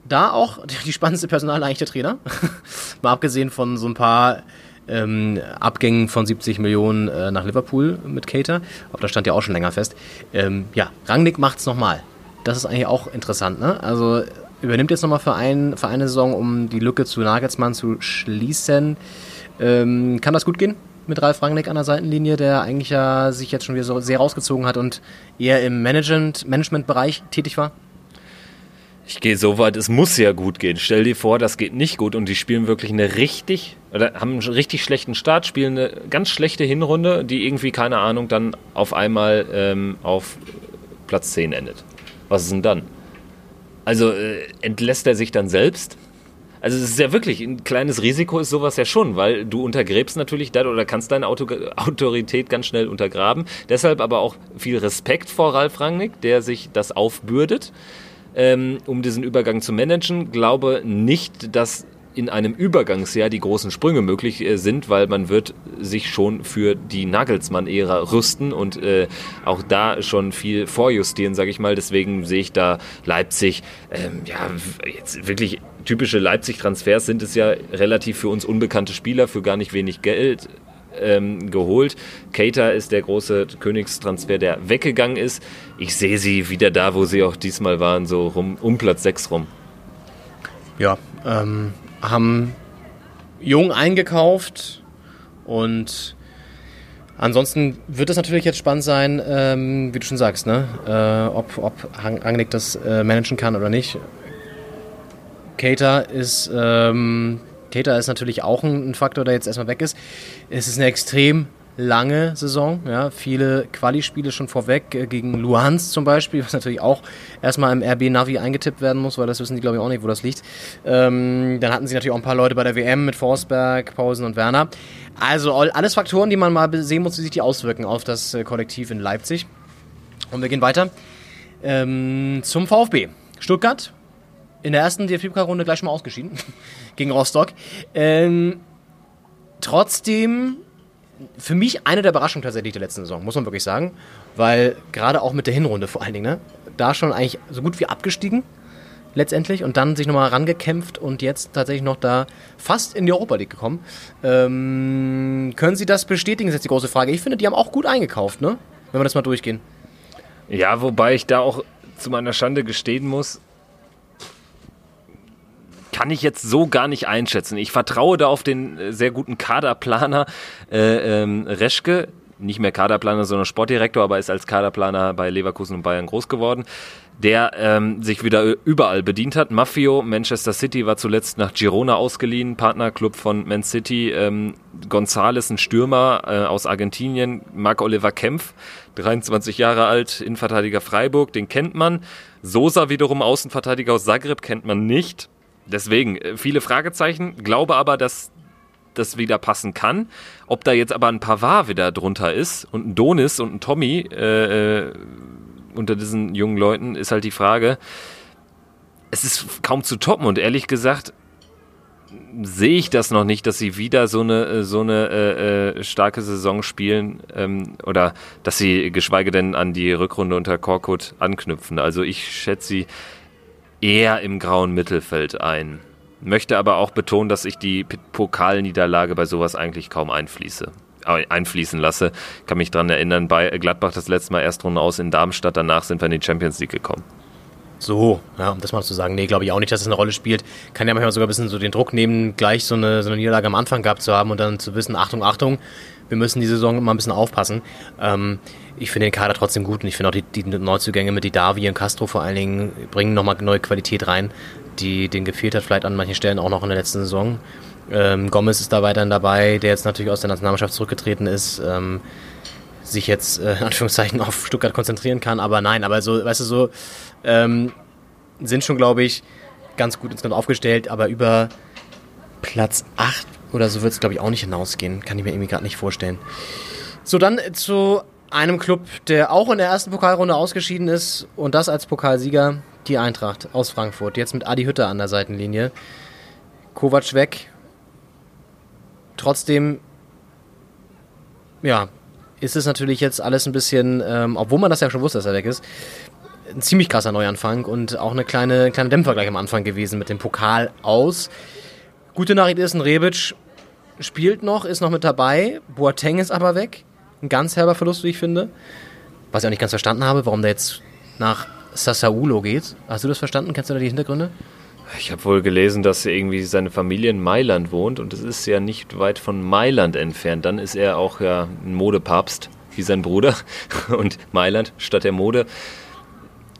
Da auch die spannendste Personal eigentlich der Trainer. Mal abgesehen von so ein paar ähm, Abgängen von 70 Millionen äh, nach Liverpool mit Cater. Aber das stand ja auch schon länger fest. Ähm, ja, Rangnick macht's nochmal. Das ist eigentlich auch interessant, ne? Also übernimmt jetzt nochmal für, ein, für eine Saison, um die Lücke zu Nagelsmann zu schließen. Ähm, kann das gut gehen mit Ralf Rangnick an der Seitenlinie, der eigentlich ja sich jetzt schon wieder so sehr rausgezogen hat und eher im Management, Managementbereich tätig war? Ich gehe so weit, es muss ja gut gehen. Stell dir vor, das geht nicht gut und die spielen wirklich eine richtig, oder haben einen richtig schlechten Start, spielen eine ganz schlechte Hinrunde, die irgendwie, keine Ahnung, dann auf einmal ähm, auf Platz 10 endet. Was ist denn dann? Also äh, entlässt er sich dann selbst? Also es ist ja wirklich ein kleines Risiko ist sowas ja schon, weil du untergräbst natürlich dann oder kannst deine Auto Autorität ganz schnell untergraben. Deshalb aber auch viel Respekt vor Ralf Rangnick, der sich das aufbürdet, ähm, um diesen Übergang zu managen. Glaube nicht, dass in einem Übergangsjahr die großen Sprünge möglich äh, sind, weil man wird sich schon für die Nagelsmann-Ära rüsten und äh, auch da schon viel vorjustieren, sage ich mal. Deswegen sehe ich da Leipzig, ähm, ja, jetzt wirklich typische Leipzig-Transfers sind es ja relativ für uns unbekannte Spieler für gar nicht wenig Geld ähm, geholt. Cater ist der große Königstransfer, der weggegangen ist. Ich sehe sie wieder da, wo sie auch diesmal waren, so rum, um Platz 6 rum. Ja, ähm, haben jung eingekauft und ansonsten wird es natürlich jetzt spannend sein, ähm, wie du schon sagst, ne? Äh, ob, ob Rangnick das äh, managen kann oder nicht. Cater ist, ähm, Cater ist natürlich auch ein, ein Faktor, der jetzt erstmal weg ist. Es ist eine extrem lange Saison. Ja, viele Quali-Spiele schon vorweg, äh, gegen Luhansk zum Beispiel, was natürlich auch erstmal im RB-Navi eingetippt werden muss, weil das wissen die, glaube ich, auch nicht, wo das liegt. Ähm, dann hatten sie natürlich auch ein paar Leute bei der WM mit Forsberg, Pausen und Werner. Also alles Faktoren, die man mal sehen muss, wie sich die auswirken auf das äh, Kollektiv in Leipzig. Und wir gehen weiter ähm, zum VfB. Stuttgart, in der ersten DFB-Runde gleich schon mal ausgeschieden gegen Rostock. Ähm, trotzdem für mich eine der Überraschungen tatsächlich der letzten Saison, muss man wirklich sagen. Weil gerade auch mit der Hinrunde vor allen Dingen, ne, da schon eigentlich so gut wie abgestiegen letztendlich und dann sich nochmal rangekämpft und jetzt tatsächlich noch da fast in die Europa League gekommen. Ähm, können Sie das bestätigen, ist jetzt die große Frage. Ich finde, die haben auch gut eingekauft, ne? wenn wir das mal durchgehen. Ja, wobei ich da auch zu meiner Schande gestehen muss, kann ich jetzt so gar nicht einschätzen. Ich vertraue da auf den äh, sehr guten Kaderplaner äh, ähm, Reschke, nicht mehr Kaderplaner, sondern Sportdirektor, aber ist als Kaderplaner bei Leverkusen und Bayern groß geworden, der ähm, sich wieder überall bedient hat. Mafio, Manchester City war zuletzt nach Girona ausgeliehen, Partnerclub von Man City. Ähm, Gonzales, ein Stürmer äh, aus Argentinien, Marc Oliver Kempf, 23 Jahre alt, Innenverteidiger Freiburg, den kennt man. Sosa wiederum Außenverteidiger aus Zagreb kennt man nicht. Deswegen äh, viele Fragezeichen, glaube aber, dass das wieder passen kann. Ob da jetzt aber ein Pavard wieder drunter ist und ein Donis und ein Tommy äh, äh, unter diesen jungen Leuten, ist halt die Frage. Es ist kaum zu toppen und ehrlich gesagt sehe ich das noch nicht, dass sie wieder so eine äh, so eine äh, starke Saison spielen ähm, oder dass sie geschweige denn an die Rückrunde unter Korkut anknüpfen. Also ich schätze sie eher im grauen Mittelfeld ein. Möchte aber auch betonen, dass ich die Pokalniederlage bei sowas eigentlich kaum einfließe, äh, einfließen lasse. Ich kann mich daran erinnern, bei Gladbach das letzte Mal Erstrunde aus in Darmstadt, danach sind wir in die Champions League gekommen. So, ja, um das mal zu sagen, nee, glaube ich auch nicht, dass es eine Rolle spielt. Kann ja manchmal sogar ein bisschen so den Druck nehmen, gleich so eine, so eine Niederlage am Anfang gehabt zu haben und dann zu wissen, Achtung, Achtung, wir müssen die Saison mal ein bisschen aufpassen. Ähm, ich finde den Kader trotzdem gut und ich finde auch die, die Neuzugänge mit Didavi und Castro vor allen Dingen bringen nochmal neue Qualität rein, die denen gefehlt hat, vielleicht an manchen Stellen auch noch in der letzten Saison. Ähm, Gomez ist da weiterhin dabei, der jetzt natürlich aus der Nationalmannschaft zurückgetreten ist, ähm, sich jetzt äh, in Anführungszeichen auf Stuttgart konzentrieren kann, aber nein, aber so, weißt du, so ähm, sind schon, glaube ich, ganz gut insgesamt aufgestellt, aber über Platz 8 oder so wird es, glaube ich, auch nicht hinausgehen. Kann ich mir irgendwie gerade nicht vorstellen. So, dann zu einem Club, der auch in der ersten Pokalrunde ausgeschieden ist und das als Pokalsieger, die Eintracht aus Frankfurt. Jetzt mit Adi Hütter an der Seitenlinie. Kovac weg. Trotzdem, ja, ist es natürlich jetzt alles ein bisschen, ähm, obwohl man das ja schon wusste, dass er weg ist, ein ziemlich krasser Neuanfang und auch eine kleine, kleine Dämpfer gleich am Anfang gewesen mit dem Pokal aus. Gute Nachricht ist, ein Rebic spielt noch, ist noch mit dabei. Boateng ist aber weg. Ein ganz herber Verlust, wie ich finde. Was ich auch nicht ganz verstanden habe, warum der jetzt nach Sassaulo geht. Hast du das verstanden? Kennst du da die Hintergründe? Ich habe wohl gelesen, dass irgendwie seine Familie in Mailand wohnt und es ist ja nicht weit von Mailand entfernt. Dann ist er auch ja ein Modepapst wie sein Bruder und Mailand statt der Mode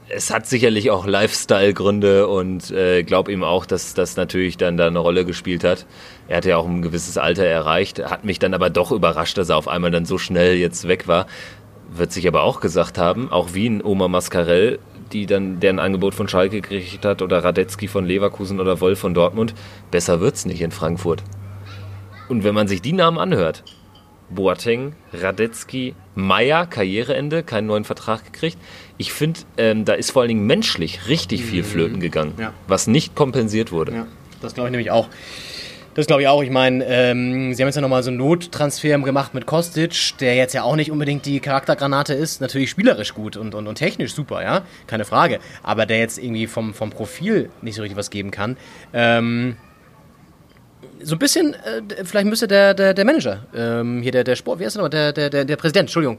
es hat sicherlich auch Lifestyle-Gründe und äh, glaube ihm auch, dass das natürlich dann da eine Rolle gespielt hat. Er hatte ja auch ein gewisses Alter erreicht, hat mich dann aber doch überrascht, dass er auf einmal dann so schnell jetzt weg war. Wird sich aber auch gesagt haben, auch wie ein Oma Mascarell, die dann deren Angebot von Schalke gekriegt hat oder Radetzky von Leverkusen oder Wolf von Dortmund, besser wird's nicht in Frankfurt. Und wenn man sich die Namen anhört, Boateng, Radetzky, Meier, Karriereende, keinen neuen Vertrag gekriegt. Ich finde, ähm, da ist vor allen Dingen menschlich richtig viel mhm. flöten gegangen, ja. was nicht kompensiert wurde. Ja. Das glaube ich nämlich auch. Das glaube ich auch. Ich meine, ähm, sie haben jetzt ja nochmal so einen Nottransfer gemacht mit Kostic, der jetzt ja auch nicht unbedingt die Charaktergranate ist. Natürlich spielerisch gut und, und, und technisch super, ja, keine Frage. Aber der jetzt irgendwie vom, vom Profil nicht so richtig was geben kann. Ähm, so ein bisschen, äh, vielleicht müsste der, der, der Manager, ähm, hier der, der Sport, wie heißt der noch? Der, der, der, der Präsident, Entschuldigung.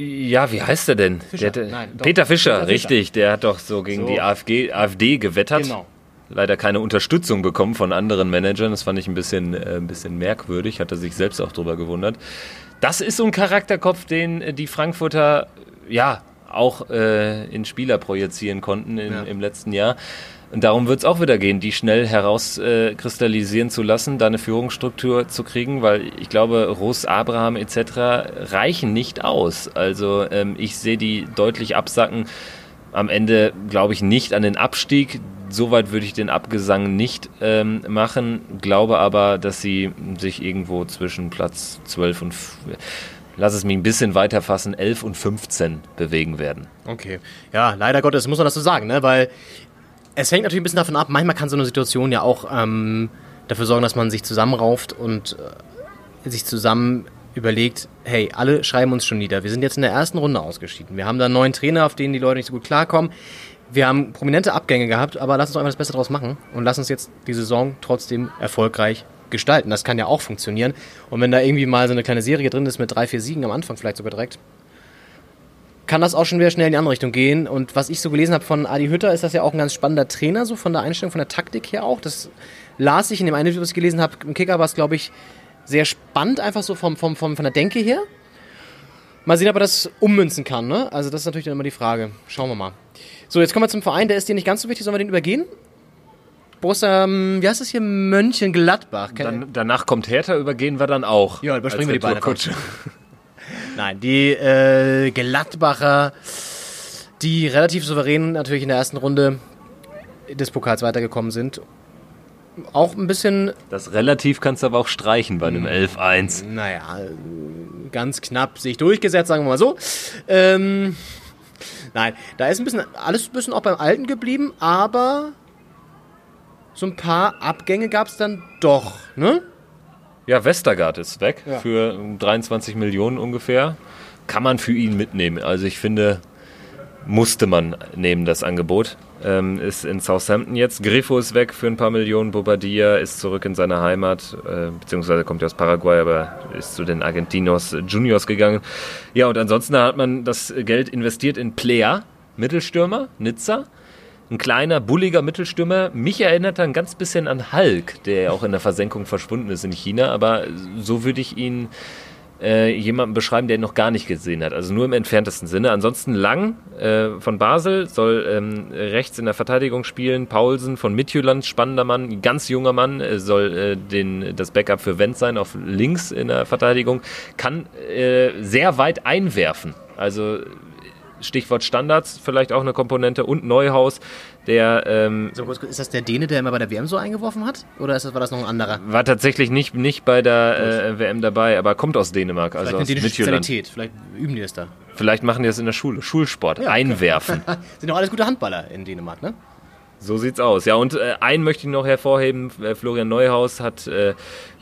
Ja, wie heißt er denn? Fischer. Der, Nein. Peter Fischer, Peter Fischer. richtig. Der hat doch so gegen So. die AfD, AfD gewettert. Genau. Leider keine Unterstützung bekommen von anderen Managern. Das fand ich ein bisschen, äh, ein bisschen merkwürdig. Hat er sich selbst auch drüber gewundert. Das ist so ein Charakterkopf, den äh, die Frankfurter ja auch äh, in Spieler projizieren konnten in, Ja. im letzten Jahr. Und darum wird es auch wieder gehen, die schnell herauskristallisieren äh, zu lassen, da eine Führungsstruktur zu kriegen, weil ich glaube, Ross, Abraham etc. reichen nicht aus. Also ähm, ich sehe die deutlich absacken. Am Ende glaube ich nicht an den Abstieg. Soweit würde ich den Abgesang nicht ähm, machen. Glaube aber, dass sie sich irgendwo zwischen Platz 12 und, lass es mich ein bisschen weiter fassen, 11 und 15 bewegen werden. Okay. Ja, leider Gottes muss man das so sagen, ne? Weil es hängt natürlich ein bisschen davon ab, manchmal kann so eine Situation ja auch ähm, dafür sorgen, dass man sich zusammenrauft und äh, sich zusammen überlegt, hey, alle schreiben uns schon nieder. Wir sind jetzt in der ersten Runde ausgeschieden. Wir haben da einen neuen Trainer, auf den die Leute nicht so gut klarkommen. Wir haben prominente Abgänge gehabt, aber lass uns doch einfach das Beste draus machen und lass uns jetzt die Saison trotzdem erfolgreich gestalten. Das kann ja auch funktionieren. Und wenn da irgendwie mal so eine kleine Serie drin ist mit drei, vier Siegen am Anfang vielleicht sogar direkt, kann das auch schon wieder schnell in die andere Richtung gehen. Und was ich so gelesen habe von Adi Hütter, ist das ja auch ein ganz spannender Trainer, so von der Einstellung, von der Taktik her auch. Das las ich in dem einen Video, was ich gelesen habe. Im Kicker war es, glaube ich, sehr spannend, einfach so vom, vom, vom, von der Denke her. Mal sehen, ob er das ummünzen kann. Ne? Also, das ist natürlich dann immer die Frage. Schauen wir mal. So, jetzt kommen wir zum Verein. Der ist dir nicht ganz so wichtig. Sollen wir den übergehen? Borussia, ähm, wie heißt das hier? Mönchengladbach. Dann, danach kommt Hertha, übergehen wir dann auch. Ja, überspringen wir die beiden. Nein, die äh, Gladbacher, die relativ souverän natürlich in der ersten Runde des Pokals weitergekommen sind. Auch ein bisschen, Das relativ kannst du aber auch streichen bei einem 11-1. naja, ganz knapp sich durchgesetzt, sagen wir mal so. Ähm, nein, da ist ein bisschen alles ein bisschen auch beim Alten geblieben, aber so ein paar Abgänge gab es dann doch, ne? Ja, Westergaard ist weg Ja. für 23 Millionen ungefähr. Kann man für ihn mitnehmen. Also ich finde, musste man nehmen, das Angebot. Ähm, ist in Southampton jetzt. Griffo ist weg für ein paar Millionen. Bobadilla ist zurück in seine Heimat, äh, beziehungsweise kommt ja aus Paraguay, aber ist zu den Argentinos Juniors gegangen. Ja, und ansonsten hat man das Geld investiert in Plea, Mittelstürmer, Nizza. Ein kleiner, bulliger Mittelstürmer. Mich erinnert er ein ganz bisschen an Hulk, der ja auch in der Versenkung verschwunden ist in China. Aber so würde ich ihn äh, jemanden beschreiben, der ihn noch gar nicht gesehen hat. Also nur im entferntesten Sinne. Ansonsten Lang äh, von Basel soll ähm, rechts in der Verteidigung spielen. Paulsen von Midtjylland, spannender Mann, ganz junger Mann, äh, soll äh, den, das Backup für Wendt sein auf links in der Verteidigung. Kann äh, sehr weit einwerfen. Also Stichwort Standards, vielleicht auch eine Komponente und Neuhaus, der ähm, So, ist das der Däne, der immer bei der WM so eingeworfen hat? Oder ist das, war das noch ein anderer? war tatsächlich nicht, nicht bei der äh, WM dabei, aber kommt aus Dänemark, also Vielleicht eine aus Midtjylland. Spezialität. Vielleicht üben die das da. Vielleicht machen die das in der Schule, Schulsport, einwerfen. Sind doch alles gute Handballer in Dänemark, ne? So sieht's aus. Ja, und äh, einen möchte ich noch hervorheben. Äh, Florian Neuhaus hat äh,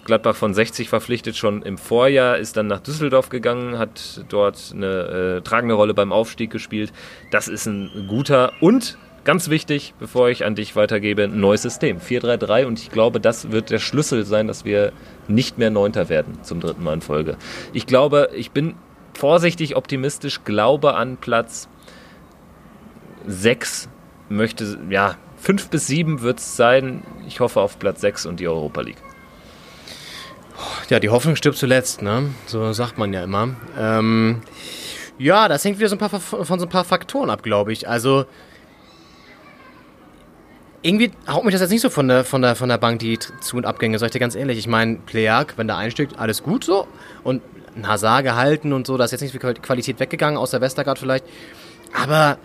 Gladbach von 60 verpflichtet schon im Vorjahr, ist dann nach Düsseldorf gegangen, hat dort eine äh, tragende Rolle beim Aufstieg gespielt. Das ist ein guter und ganz wichtig, bevor ich an dich weitergebe, ein neues System. 4-3-3 und ich glaube, das wird der Schlüssel sein, dass wir nicht mehr Neunter werden zum dritten Mal in Folge. Ich glaube, ich bin vorsichtig optimistisch, glaube an Platz 6 möchte, ja, 5 bis 7 wird es sein. Ich hoffe auf Platz 6 und die Europa League. Ja, die Hoffnung stirbt zuletzt, ne? So sagt man ja immer. Ähm, ja, das hängt wieder so ein paar, von so ein paar Faktoren ab, glaube ich. Also, irgendwie haut mich das jetzt nicht so von der, von der, von der Bank, die Zu- und Abgänge, sag ich dir ganz ehrlich. Ich meine, Pleak, wenn der einsteckt, alles gut so. Und ein Hazard gehalten und so, da ist jetzt nicht viel Qualität weggegangen, außer Westergaard vielleicht. Aber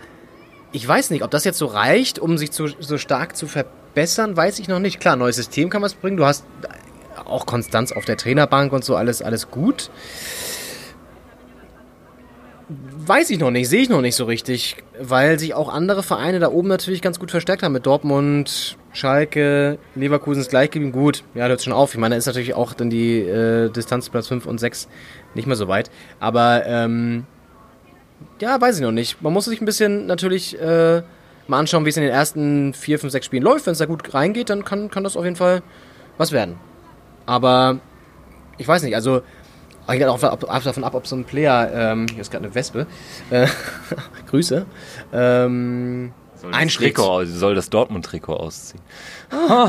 ich weiß nicht, ob das jetzt so reicht, um sich zu, so stark zu verbessern, weiß ich noch nicht. Klar, neues System kann was bringen. Du hast auch Konstanz auf der Trainerbank und so, alles, alles gut. Weiß ich noch nicht, sehe ich noch nicht so richtig, weil sich auch andere Vereine da oben natürlich ganz gut verstärkt haben mit Dortmund, Schalke, Leverkusen ist gleich geblieben. Gut, ja, hört schon auf. Ich meine, da ist natürlich auch dann die äh, Distanz Platz 5 und 6 nicht mehr so weit. Aber ähm, ja, weiß ich noch nicht. Man muss sich ein bisschen natürlich äh, mal anschauen, wie es in den ersten 4, 5, 6 Spielen läuft. Wenn es da gut reingeht, dann kann, kann das auf jeden Fall was werden. Aber ich weiß nicht, also hängt auch davon ab, ob so ein Player, ähm, hier ist gerade eine Wespe, äh, Grüße, ähm, soll einschlägt. Trikot, soll das Dortmund-Trikot ausziehen. Oh,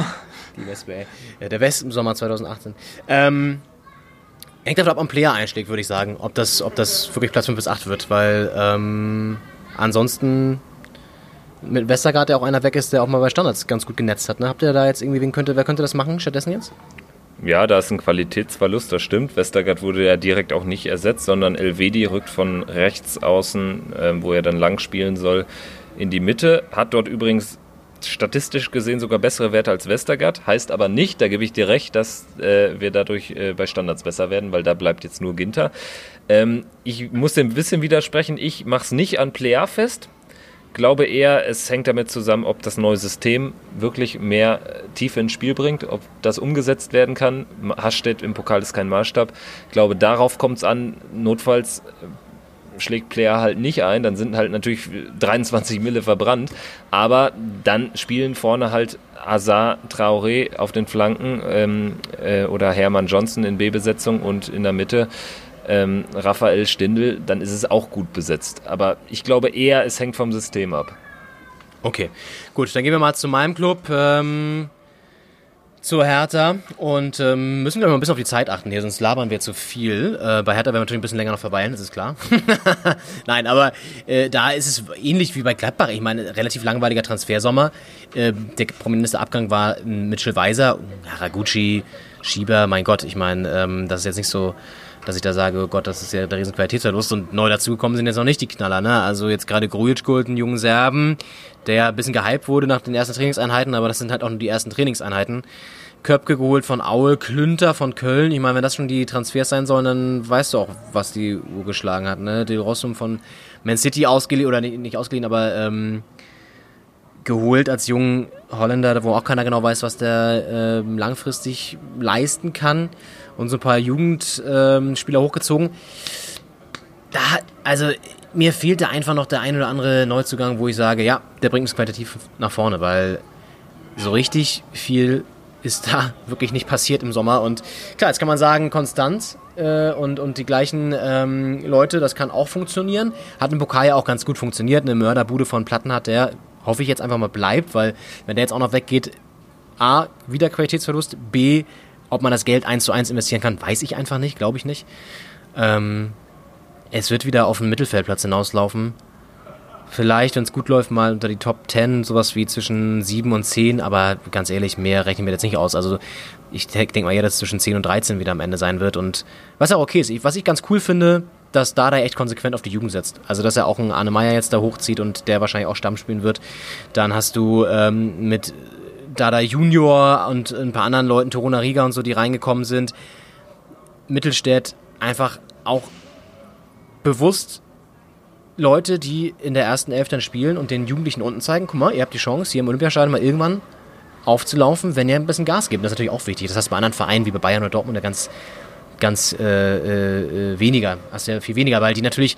die Wespe, ey. Ja, der West im Sommer 2018. Ähm, hängt davon ab, ob ein Player einschlägt, würde ich sagen, ob das, ob das wirklich Platz 5 bis 8 wird, weil ähm, ansonsten mit Westergaard, der auch einer weg ist, der auch mal bei Standards ganz gut genetzt hat. Ne? Habt ihr da jetzt irgendwie, wen könnte, wer könnte das machen stattdessen jetzt? Ja, da ist ein Qualitätsverlust, das stimmt. Westergaard wurde ja direkt auch nicht ersetzt, sondern Elvedi rückt von rechts außen, äh, wo er dann lang spielen soll, in die Mitte. Hat dort übrigens statistisch gesehen sogar bessere Werte als Westergaard. Heißt aber nicht, da gebe ich dir recht, dass äh, wir dadurch äh, bei Standards besser werden, weil da bleibt jetzt nur Ginter. Ähm, ich muss dem ein bisschen widersprechen. Ich mache es nicht an Player fest glaube eher, es hängt damit zusammen, ob das neue System wirklich mehr äh, Tiefe ins Spiel bringt, ob das umgesetzt werden kann. Hasstedt im Pokal ist kein Maßstab. Ich glaube, darauf kommt es an. Notfalls äh, schlägt Player halt nicht ein, dann sind halt natürlich 23 Mille verbrannt, aber dann spielen vorne halt Azar Traoré auf den Flanken ähm, äh, oder Hermann Johnson in B-Besetzung und in der Mitte ähm, Raphael Stindl, dann ist es auch gut besetzt. Aber ich glaube eher, es hängt vom System ab. Okay, gut, dann gehen wir mal zu meinem Club. Ähm, zur Hertha und ähm, müssen wir mal ein bisschen auf die Zeit achten hier, sonst labern wir zu viel. Äh, bei Hertha werden wir natürlich ein bisschen länger noch verweilen, das ist klar. Nein, aber äh, da ist es ähnlich wie bei Gladbach. Ich meine, relativ langweiliger Transfersommer. Äh, der prominenteste Abgang war Mitchell Weiser, Haraguchi, Schieber, mein Gott, ich meine, ähm, das ist jetzt nicht so dass ich da sage, oh Gott, das ist ja der riesen Qualitätsverlust und neu dazugekommen sind jetzt noch nicht die Knaller, ne? Also jetzt gerade Grujic geholt, einen jungen Serben, der ein bisschen gehypt wurde nach den ersten Trainingseinheiten, aber das sind halt auch nur die ersten Trainingseinheiten. Köpke geholt von Aue, Klünter von Köln. Ich meine, wenn das schon die Transfers sein sollen, dann weißt du auch, was die Uhr geschlagen hat, ne? Del Rossum von Man City ausgeliehen, oder nicht, nicht ausgeliehen, aber ähm, geholt als jungen Holländer, wo auch keiner genau weiß, was der äh, langfristig leisten kann und so ein paar Jugendspieler hochgezogen. Da, also mir fehlt da einfach noch der ein oder andere Neuzugang, wo ich sage, ja, der bringt uns qualitativ nach vorne, weil so richtig viel ist da wirklich nicht passiert im Sommer. Und klar, jetzt kann man sagen, Konstanz äh, und, und die gleichen ähm, Leute, das kann auch funktionieren. Hat im Pokal ja auch ganz gut funktioniert. Eine Mörderbude von Platten hat der, hoffe ich jetzt einfach mal bleibt, weil wenn der jetzt auch noch weggeht, A, wieder Qualitätsverlust, B, ob man das Geld eins zu eins investieren kann, weiß ich einfach nicht, glaube ich nicht. Ähm, es wird wieder auf den Mittelfeldplatz hinauslaufen. Vielleicht, wenn es gut läuft, mal unter die Top 10, sowas wie zwischen 7 und 10, aber ganz ehrlich, mehr rechnen wir jetzt nicht aus. Also ich denke mal eher, dass es zwischen 10 und 13 wieder am Ende sein wird. Und was auch okay ist, was ich ganz cool finde, dass Dada echt konsequent auf die Jugend setzt. Also dass er auch einen Arne Meyer jetzt da hochzieht und der wahrscheinlich auch Stamm spielen wird. Dann hast du ähm, mit Dada Junior und ein paar anderen Leuten, Toruna Riga und so, die reingekommen sind, Mittelstädt einfach auch bewusst Leute, die in der ersten Elf dann spielen und den Jugendlichen unten zeigen, guck mal, ihr habt die Chance, hier im Olympiastadion mal irgendwann aufzulaufen, wenn ihr ein bisschen Gas gebt. Das ist natürlich auch wichtig. Das heißt bei anderen Vereinen wie bei Bayern oder Dortmund ja ganz, ganz äh, äh, weniger, hast ja viel weniger, weil die natürlich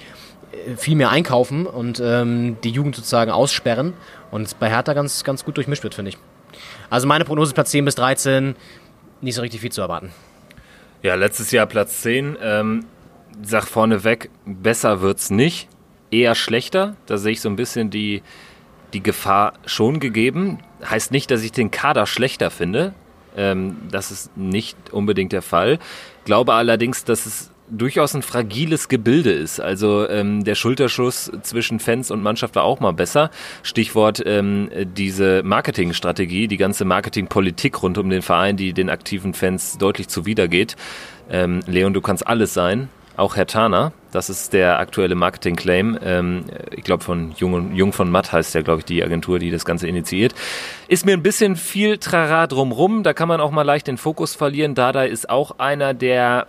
äh, viel mehr einkaufen und ähm, die Jugend sozusagen aussperren und bei Hertha ganz, ganz gut durchmischt wird, finde ich. Also meine Prognose Platz 10 bis 13, nicht so richtig viel zu erwarten. Ja, letztes Jahr Platz 10. Ähm, sag vorneweg, besser wird's nicht, eher schlechter. Da sehe ich so ein bisschen die, die Gefahr schon gegeben. Heißt nicht, dass ich den Kader schlechter finde. Ähm, das ist nicht unbedingt der Fall. Glaube allerdings, dass es durchaus ein fragiles Gebilde ist. Also ähm, der Schulterschuss zwischen Fans und Mannschaft war auch mal besser. Stichwort ähm, diese Marketingstrategie, die ganze Marketingpolitik rund um den Verein, die den aktiven Fans deutlich zuwidergeht. Ähm, Leon, du kannst alles sein, auch Herr Tana. Das ist der aktuelle Marketing-Claim. Ähm, ich glaube, von Jung, Jung von Matt heißt ja, glaube ich, die Agentur, die das Ganze initiiert. Ist mir ein bisschen viel Trara drumrum. Da kann man auch mal leicht den Fokus verlieren. Dada ist auch einer, der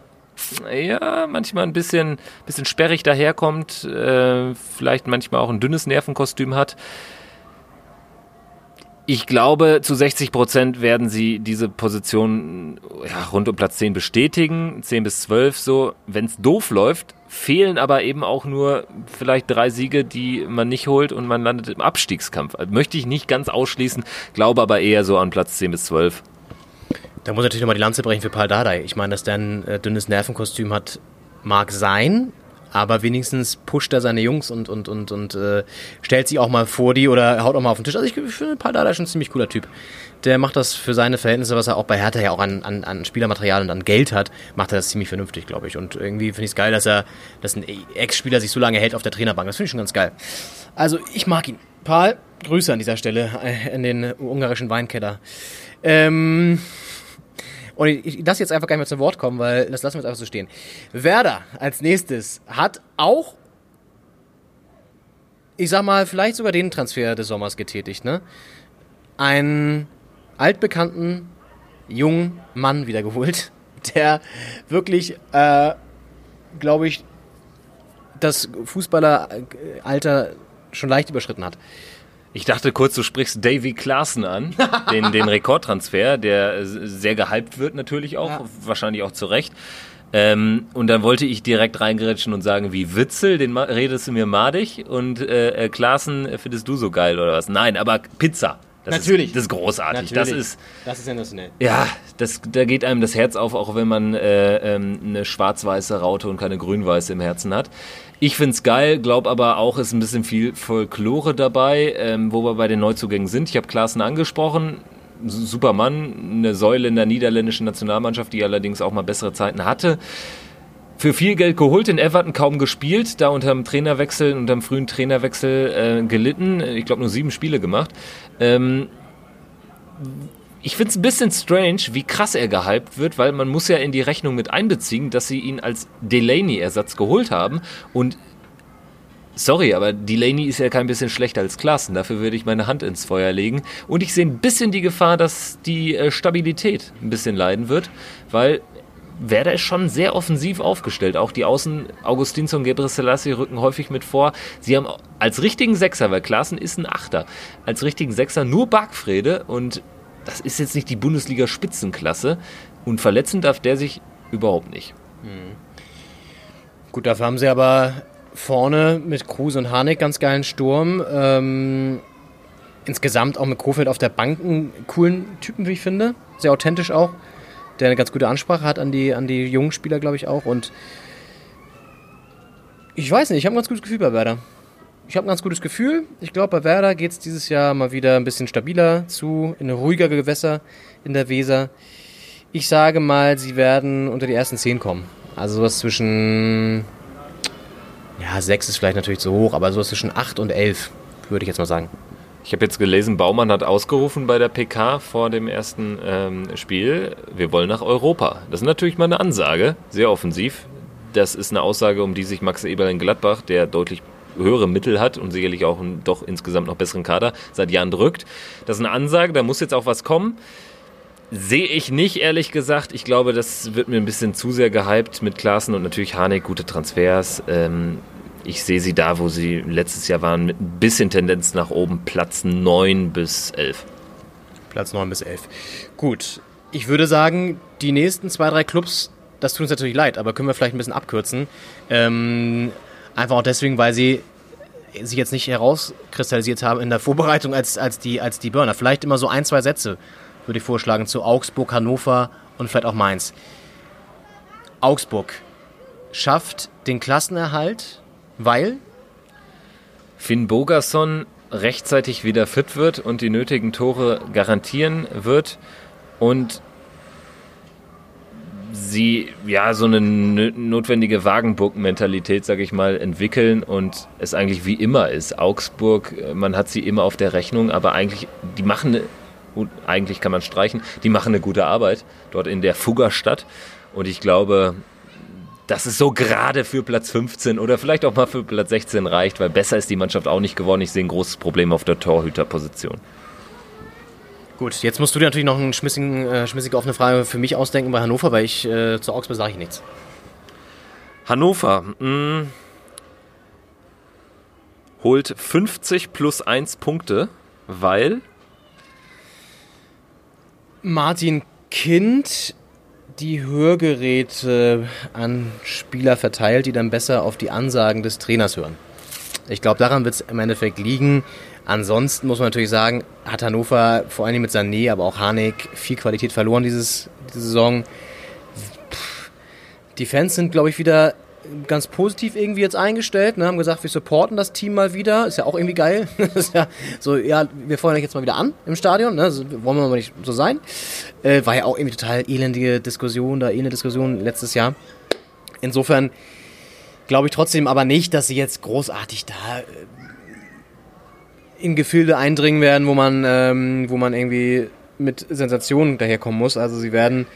ja, manchmal ein bisschen, bisschen sperrig daherkommt, äh, vielleicht manchmal auch ein dünnes Nervenkostüm hat. Ich glaube, zu 60 Prozent werden sie diese Position ja, rund um Platz 10 bestätigen, 10 bis 12 so. Wenn es doof läuft, fehlen aber eben auch nur vielleicht drei Siege, die man nicht holt und man landet im Abstiegskampf. Also möchte ich nicht ganz ausschließen, glaube aber eher so an Platz 10 bis 12. Da muss natürlich nochmal die Lanze brechen für Paul Dardai. Ich meine, dass der ein äh, dünnes Nervenkostüm hat, mag sein, aber wenigstens pusht er seine Jungs und, und, und, und äh, stellt sie auch mal vor die oder haut auch mal auf den Tisch. Also ich, ich finde Paul Dardai schon ein ziemlich cooler Typ. Der macht das für seine Verhältnisse, was er auch bei Hertha ja auch an, an, an Spielermaterial und an Geld hat, macht er das ziemlich vernünftig, glaube ich. Und irgendwie finde ich es geil, dass er, dass ein Ex-Spieler sich so lange hält auf der Trainerbank. Das finde ich schon ganz geil. Also ich mag ihn. Paul, Grüße an dieser Stelle äh, in den ungarischen Weinkeller. Ähm, und ich, ich lasse jetzt einfach gar nicht mehr zu Wort kommen, weil das lassen wir jetzt einfach so stehen. Werder als nächstes hat auch, ich sag mal, vielleicht sogar den Transfer des Sommers getätigt, ne? Einen altbekannten jungen Mann wiedergeholt, der wirklich, äh, glaube ich, das Fußballeralter schon leicht überschritten hat. Ich dachte kurz, du sprichst Davy Klaassen an, den, den Rekordtransfer, der sehr gehypt wird natürlich auch, ja. wahrscheinlich auch zu Recht. Ähm, und dann wollte ich direkt reingrätschen und sagen, wie Witzel, den redest du mir madig und äh, äh, Klaassen findest du so geil oder was? Nein, aber Pizza. Das Natürlich. Ist, das ist großartig. Natürlich. Das ist, das ist sensationell. Ja, das, da geht einem das Herz auf, auch wenn man äh, ähm, eine schwarz-weiße Raute und keine grün-weiße im Herzen hat. Ich find's geil, glaube aber auch, ist ein bisschen viel Folklore dabei, ähm, wo wir bei den Neuzugängen sind. Ich habe Klaassen angesprochen. Supermann, eine Säule in der niederländischen Nationalmannschaft, die allerdings auch mal bessere Zeiten hatte. Für viel Geld geholt, in Everton kaum gespielt, da unter dem Trainerwechsel, unter dem frühen Trainerwechsel äh, gelitten. Ich glaube nur sieben Spiele gemacht. Ähm, ich finde es ein bisschen strange, wie krass er gehypt wird, weil man muss ja in die Rechnung mit einbeziehen, dass sie ihn als Delaney-Ersatz geholt haben. Und sorry, aber Delaney ist ja kein bisschen schlechter als Klassen. Dafür würde ich meine Hand ins Feuer legen. Und ich sehe ein bisschen die Gefahr, dass die äh, Stabilität ein bisschen leiden wird, weil Werder ist schon sehr offensiv aufgestellt. Auch die Außen Augustinsson und Gebre rücken häufig mit vor. Sie haben als richtigen Sechser, weil Klaassen ist ein Achter, als richtigen Sechser nur Bargfrede und das ist jetzt nicht die Bundesliga-Spitzenklasse und verletzen darf der sich überhaupt nicht. Hm. Gut, dafür haben sie aber vorne mit Kruse und Harnik ganz geilen Sturm. Ähm, insgesamt auch mit Kofeld auf der Bank einen coolen Typen, wie ich finde. Sehr authentisch auch. Der eine ganz gute Ansprache hat an die, an die jungen Spieler, glaube ich auch. Und ich weiß nicht, ich habe ein ganz gutes Gefühl bei Werder ich habe ein ganz gutes Gefühl. Ich glaube, bei Werder geht es dieses Jahr mal wieder ein bisschen stabiler zu, in ruhigere Gewässer in der Weser. Ich sage mal, sie werden unter die ersten zehn kommen. Also sowas zwischen, ja, sechs ist vielleicht natürlich zu hoch, aber sowas zwischen acht und elf, würde ich jetzt mal sagen. Ich habe jetzt gelesen, Baumann hat ausgerufen bei der PK vor dem ersten ähm, Spiel, wir wollen nach Europa. Das ist natürlich mal eine Ansage, sehr offensiv. Das ist eine Aussage, um die sich Max Eberl in Gladbach, der deutlich höhere Mittel hat und sicherlich auch einen doch insgesamt noch besseren Kader seit Jahren drückt. Das ist eine Ansage, da muss jetzt auch was kommen. Sehe ich nicht, ehrlich gesagt. Ich glaube, das wird mir ein bisschen zu sehr gehypt mit Klaassen und natürlich Harnik, gute Transfers. Ähm, ich sehe sie da, wo sie letztes Jahr waren, mit ein bisschen Tendenz nach oben, Platz 9 bis 11. Platz 9 bis 11. Gut. Ich würde sagen, die nächsten zwei, drei Clubs, das tut uns natürlich leid, aber können wir vielleicht ein bisschen abkürzen. Ähm, Einfach auch deswegen, weil sie sich jetzt nicht herauskristallisiert haben in der Vorbereitung als, als, die, als die Burner. Vielleicht immer so ein, zwei Sätze würde ich vorschlagen zu Augsburg, Hannover und vielleicht auch Mainz. Augsburg schafft den Klassenerhalt, weil Finn Bogerson rechtzeitig wieder fit wird und die nötigen Tore garantieren wird und sie ja so eine notwendige Wagenburg-Mentalität, sage ich mal, entwickeln und es eigentlich wie immer ist. Augsburg, äh, man hat sie immer auf der Rechnung, aber eigentlich, die machen, eigentlich kann man streichen, die machen eine gute Arbeit dort in der Fuggerstadt und ich glaube, dass es so gerade für Platz 15 oder vielleicht auch mal für Platz 16 reicht, weil besser ist die Mannschaft auch nicht geworden. Ich sehe ein großes Problem auf der Torhüterposition. Gut, jetzt musst du dir natürlich noch eine äh, schmissige offene Frage für mich ausdenken bei Hannover, weil ich äh, zu Augsburg sage ich nichts. Hannover mh, hm, holt 50 plus 1 Punkte, weil Martin Kind die Hörgeräte an Spieler verteilt, die dann besser auf die Ansagen des Trainers hören. Ich glaube, daran wird es im Endeffekt liegen. Ansonsten muss man natürlich sagen, hat Hannover vor allem mit Sané, aber auch Harnik viel Qualität verloren dieses, diese Saison. Die Fans sind, glaube ich, wieder ganz positiv irgendwie jetzt eingestellt, ne, haben gesagt, wir supporten das Team mal wieder. Ist ja auch irgendwie geil. ja so, ja, wir feuern euch jetzt mal wieder an im Stadion, ne? So, wollen wir mal nicht so sein. Äh, war ja auch irgendwie total elendige Diskussion, da elende Diskussion letztes Jahr. Insofern glaube ich trotzdem aber nicht, dass sie jetzt großartig da äh, in Gefilde eindringen werden, wo man, ähm, wo man irgendwie mit Sensationen daherkommen muss. Also sie werden